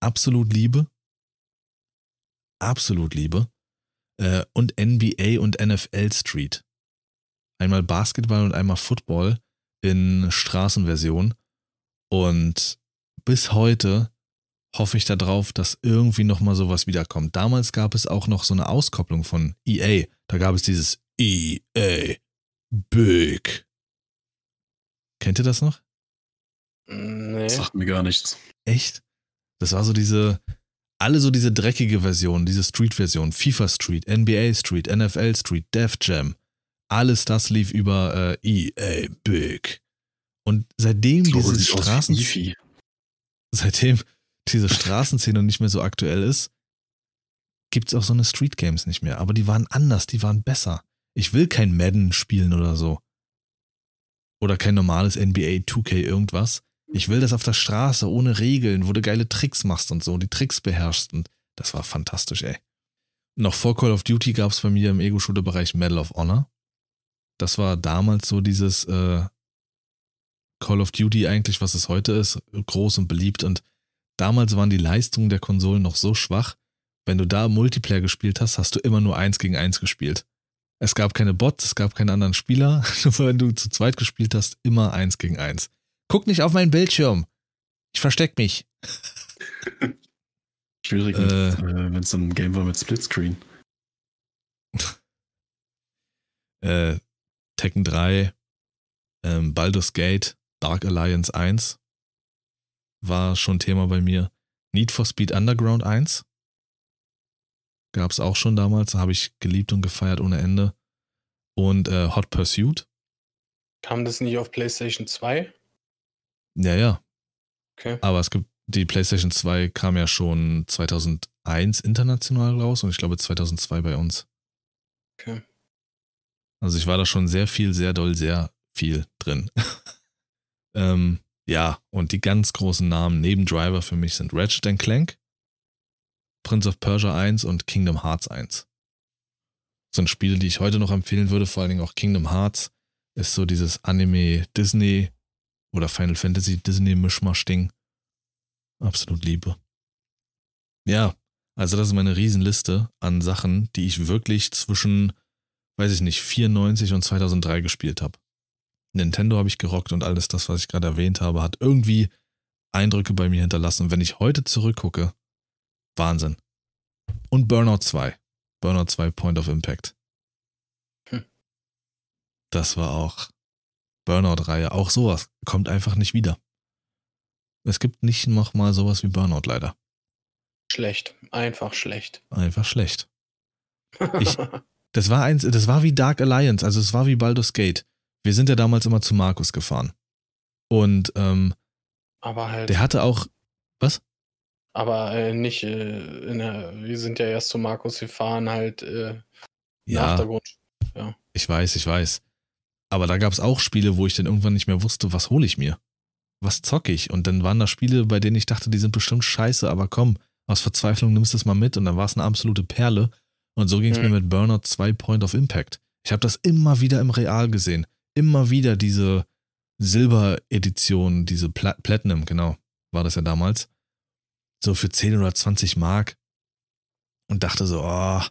Absolut Liebe. Absolut Liebe. Äh, und NBA und NFL Street. Einmal Basketball und einmal Football in Straßenversion. Und bis heute hoffe ich darauf, dass irgendwie nochmal sowas wiederkommt. Damals gab es auch noch so eine Auskopplung von EA. Da gab es dieses EA Big. Kennt ihr das noch? Nee. Das sagt mir gar nichts. Echt? Das war so diese, alle so diese dreckige Version, diese Street-Version. FIFA Street, NBA Street, NFL Street, Def Jam. Alles das lief über äh, EA Big. Und seitdem so diese Straßen. Seitdem diese Straßenszene nicht mehr so aktuell ist, gibt es auch so eine Street Games nicht mehr. Aber die waren anders, die waren besser. Ich will kein Madden spielen oder so. Oder kein normales NBA 2K irgendwas. Ich will das auf der Straße ohne Regeln, wo du geile Tricks machst und so, die Tricks beherrschst. Und das war fantastisch, ey. Noch vor Call of Duty gab es bei mir im Ego-Shooter-Bereich Medal of Honor. Das war damals so dieses äh, Call of Duty eigentlich, was es heute ist, groß und beliebt. Und damals waren die Leistungen der Konsolen noch so schwach. Wenn du da Multiplayer gespielt hast, hast du immer nur eins gegen eins gespielt. Es gab keine Bots, es gab keine anderen Spieler. Nur wenn du zu zweit gespielt hast, immer eins gegen eins. Guck nicht auf meinen Bildschirm. Ich versteck mich. Schwierig, äh, äh, wenn es ein Game war mit Splitscreen. äh, Tekken 3, ähm, Baldur's Gate, Dark Alliance 1 war schon Thema bei mir. Need for Speed Underground 1. Gab es auch schon damals, habe ich geliebt und gefeiert ohne Ende. Und äh, Hot Pursuit. Kam das nicht auf PlayStation 2? Ja, ja. Okay. Aber es gibt, die PlayStation 2 kam ja schon 2001 international raus und ich glaube 2002 bei uns. Okay. Also ich war da schon sehr viel, sehr doll, sehr viel drin. ähm, ja, und die ganz großen Namen neben Driver für mich sind Ratchet Clank, Prince of Persia 1 und Kingdom Hearts 1. Das sind Spiele, die ich heute noch empfehlen würde, vor allen Dingen auch Kingdom Hearts ist so dieses Anime Disney oder Final Fantasy Disney Mischmasch-Ding. Absolut Liebe. Ja, also das ist meine Riesenliste an Sachen, die ich wirklich zwischen, weiß ich nicht, 94 und 2003 gespielt habe. Nintendo habe ich gerockt und alles das, was ich gerade erwähnt habe, hat irgendwie Eindrücke bei mir hinterlassen. Und wenn ich heute zurückgucke, Wahnsinn. Und Burnout 2. Burnout 2 Point of Impact. Hm. Das war auch Burnout-Reihe. Auch sowas kommt einfach nicht wieder. Es gibt nicht nochmal sowas wie Burnout leider. Schlecht. Einfach schlecht. Einfach schlecht. Ich- Das war eins, das war wie Dark Alliance, also es war wie Baldur's Gate. Wir sind ja damals immer zu Markus gefahren. Und ähm, aber halt. der hatte auch. Was? aber äh, nicht äh, in der. Wir sind ja erst zu Markus gefahren, halt äh, nach Ja, der Grund. ich weiß, ich weiß. Aber da gab es auch Spiele, wo ich dann irgendwann nicht mehr wusste, was hole ich mir? Was zocke ich? Und dann waren da Spiele, bei denen ich dachte, die sind bestimmt scheiße, aber komm, aus Verzweiflung nimmst du es mal mit und dann war es eine absolute Perle. Und so ging es Mhm. mir mit Burnout 2 Point of Impact. Ich habe das immer wieder im Real gesehen. Immer wieder diese Silber-Edition, diese Pla Platinum, genau, war das ja damals. So für 10 oder 20 Mark. Und dachte so, oh,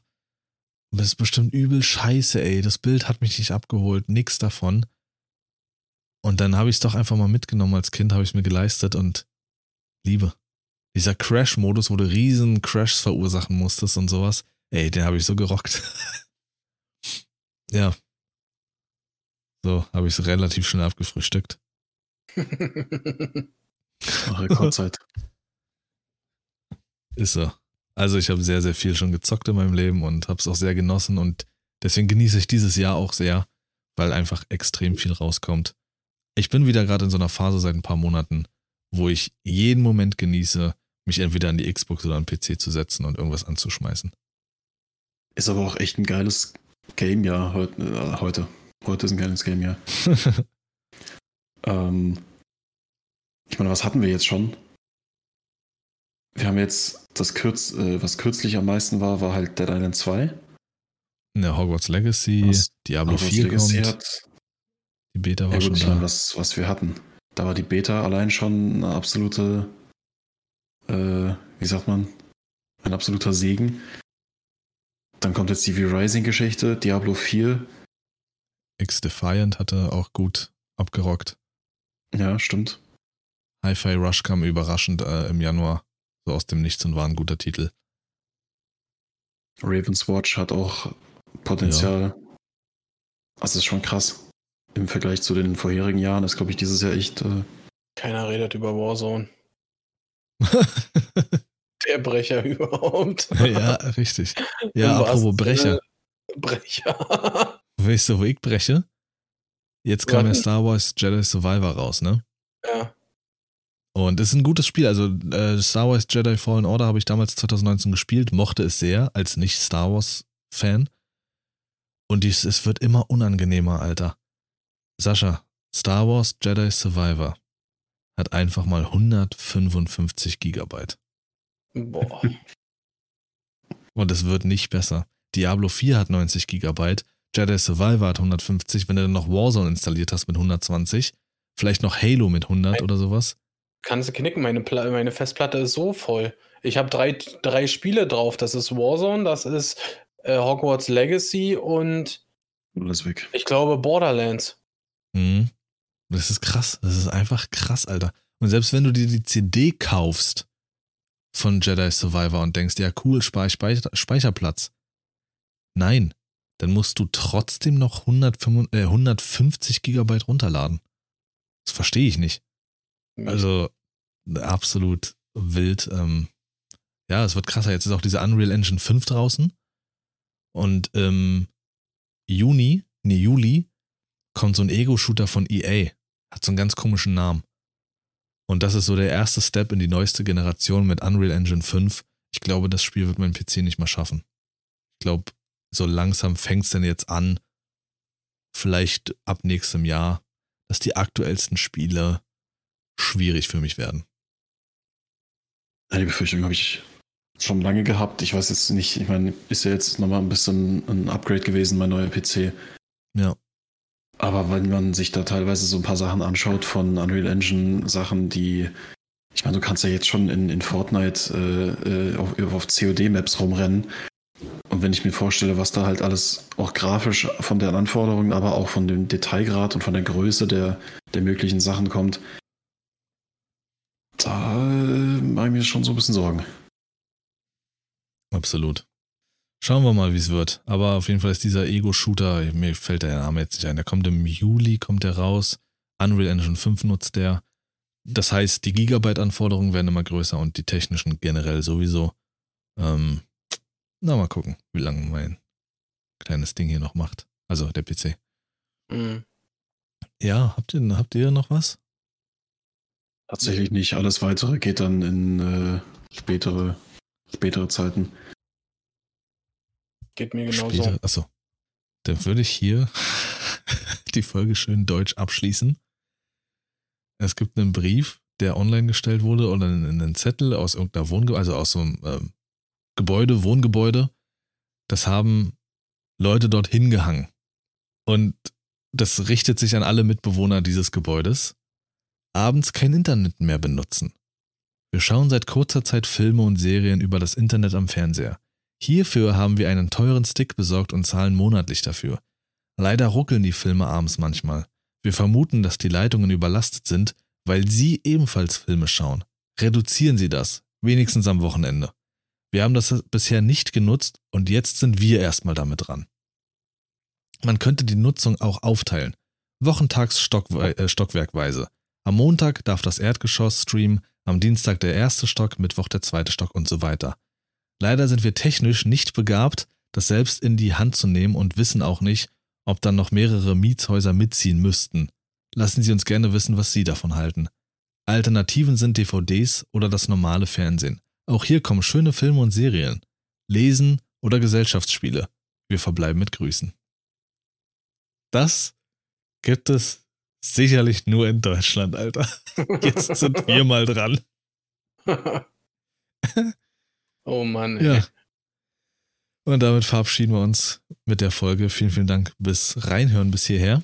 das ist bestimmt übel scheiße, ey. Das Bild hat mich nicht abgeholt, nix davon. Und dann habe ich es doch einfach mal mitgenommen als Kind, habe ich mir geleistet und Liebe. Dieser Crash-Modus, wo du riesen Crashs verursachen musstest und sowas, ey, den habe ich so gerockt. ja. So, habe ich es relativ schnell abgefrühstückt. Rekordzeit. Ist so. Also ich habe sehr, sehr viel schon gezockt in meinem Leben und habe es auch sehr genossen und deswegen genieße ich dieses Jahr auch sehr, weil einfach extrem viel rauskommt. Ich bin wieder gerade in so einer Phase seit ein paar Monaten, wo ich jeden Moment genieße, mich entweder an die Xbox oder an den PC zu setzen und irgendwas anzuschmeißen. Ist aber auch echt ein geiles Game, ja, heute. Heute. Ist ein geiles Game, ja. ähm, ich meine, was hatten wir jetzt schon? Wir haben jetzt das Kürz, äh, was kürzlich am meisten war, war halt Dead Island 2. Ne, Hogwarts Legacy, Was- Diablo Hogwarts 4 Legacy kommt, hat, die Beta war ja schon gut, da. was, was wir hatten. Da war die Beta allein schon eine absolute, äh, wie sagt man, ein absoluter Segen. Dann kommt jetzt die V-Rising-Geschichte, Diablo 4. X-Defiant hatte auch gut abgerockt. Ja, stimmt. Hi-Fi Rush kam überraschend äh, im Januar, so aus dem Nichts und war ein guter Titel. Raven's Watch hat auch Potenzial. Das ist schon krass. Im Vergleich zu den vorherigen Jahren ist, glaube ich, dieses Jahr echt. Äh, Keiner redet über Warzone. Der Brecher überhaupt. ja, richtig. Ja, Im apropos Brecher. Brecher. Weißt du, wo ich breche? Jetzt kam ja. Star Wars Jedi Survivor raus, ne? ja. Und es ist ein gutes Spiel. Also äh, Star Wars Jedi Fallen Order habe ich damals 2019 gespielt, mochte es sehr als nicht Star Wars Fan. Und dies, es wird immer unangenehmer, Alter. Sascha, Star Wars Jedi Survivor hat einfach mal 155 Gigabyte. Boah. Und es wird nicht besser. Diablo 4 hat 90 Gigabyte, Jedi Survivor hat 150, wenn du dann noch Warzone installiert hast mit 120, vielleicht noch Halo mit 100 oder sowas. Kannst du knicken, meine, Pla meine Festplatte ist so voll. Ich habe drei, drei Spiele drauf. Das ist Warzone, das ist äh, Hogwarts Legacy und alles weg. ich glaube Borderlands. Mhm. Das ist krass. Das ist einfach krass, Alter. Und selbst wenn du dir die CD kaufst von Jedi Survivor und denkst, ja cool, spare ich Speicher Speicherplatz. Nein, dann musst du trotzdem noch 105, äh, 150 Gigabyte runterladen. Das verstehe ich nicht. Also absolut wild. Ähm, ja, es wird krasser. Jetzt ist auch diese Unreal Engine 5 draußen. Und im Juni, nee, Juli, kommt so ein Ego-Shooter von EA. Hat so einen ganz komischen Namen. Und das ist so der erste Step in die neueste Generation mit Unreal Engine 5. Ich glaube, das Spiel wird mein PC nicht mehr schaffen. Ich glaube, so langsam fängt es denn jetzt an, vielleicht ab nächstem Jahr, dass die aktuellsten Spiele schwierig für mich werden. Ja, die Befürchtung habe ich schon lange gehabt. Ich weiß jetzt nicht, ich meine, ist ja jetzt nochmal ein bisschen ein Upgrade gewesen, mein neuer PC. Ja. Aber wenn man sich da teilweise so ein paar Sachen anschaut von Unreal Engine, Sachen, die, ich meine, du kannst ja jetzt schon in, in Fortnite äh, äh auf, auf COD-Maps rumrennen. Und wenn ich mir vorstelle, was da halt alles auch grafisch von den Anforderungen, aber auch von dem Detailgrad und von der Größe der, der möglichen Sachen kommt, da äh, mache ich mir schon so ein bisschen Sorgen. Absolut. Schauen wir mal, wie es wird. Aber auf jeden Fall ist dieser Ego-Shooter, mir fällt der Name jetzt nicht ein, der kommt im Juli, kommt der raus. Unreal Engine 5 nutzt der. Das heißt, die Gigabyte-Anforderungen werden immer größer und die technischen generell sowieso. Ähm, na, mal gucken, wie lange mein kleines Ding hier noch macht. Also der PC. Mhm. Ja, habt ihr, habt ihr noch was? Tatsächlich nicht. Alles weitere geht dann in äh, spätere, spätere Zeiten. Geht mir genauso. Später, achso. Dann würde ich hier die Folge schön deutsch abschließen. Es gibt einen Brief, der online gestellt wurde oder einen Zettel aus irgendeiner Wohngebäude, also aus so einem ähm, Gebäude, Wohngebäude. Das haben Leute dort hingehangen. Und das richtet sich an alle Mitbewohner dieses Gebäudes. Abends kein Internet mehr benutzen. Wir schauen seit kurzer Zeit Filme und Serien über das Internet am Fernseher. Hierfür haben wir einen teuren Stick besorgt und zahlen monatlich dafür. Leider ruckeln die Filme abends manchmal. Wir vermuten, dass die Leitungen überlastet sind, weil Sie ebenfalls Filme schauen. Reduzieren Sie das, wenigstens am Wochenende. Wir haben das bisher nicht genutzt und jetzt sind wir erstmal damit dran. Man könnte die Nutzung auch aufteilen. Wochentags Stockwe äh, stockwerkweise. Am Montag darf das Erdgeschoss streamen, am Dienstag der erste Stock, Mittwoch der zweite Stock und so weiter. Leider sind wir technisch nicht begabt, das selbst in die Hand zu nehmen und wissen auch nicht, ob dann noch mehrere Mietshäuser mitziehen müssten. Lassen Sie uns gerne wissen, was Sie davon halten. Alternativen sind DVDs oder das normale Fernsehen. Auch hier kommen schöne Filme und Serien. Lesen oder Gesellschaftsspiele. Wir verbleiben mit Grüßen. Das gibt es sicherlich nur in Deutschland, Alter. Jetzt sind wir mal dran. Oh Mann, ey. Ja. Und damit verabschieden wir uns mit der Folge. Vielen, vielen Dank bis reinhören bis hierher.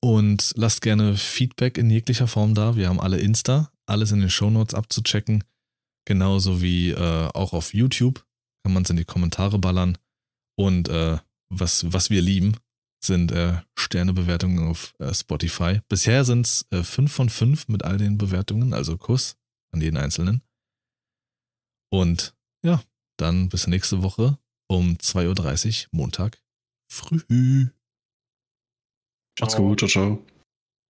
Und lasst gerne Feedback in jeglicher Form da. Wir haben alle Insta, alles in den Shownotes abzuchecken. Genauso wie äh, auch auf YouTube kann man es in die Kommentare ballern. Und äh, was, was wir lieben, sind äh, Sternebewertungen auf äh, Spotify. Bisher sind es äh, 5 von 5 mit all den Bewertungen, also Kuss an jeden Einzelnen. Und ja, dann bis nächste Woche um 2.30 Uhr Montag früh. Macht's gut, ciao, ciao.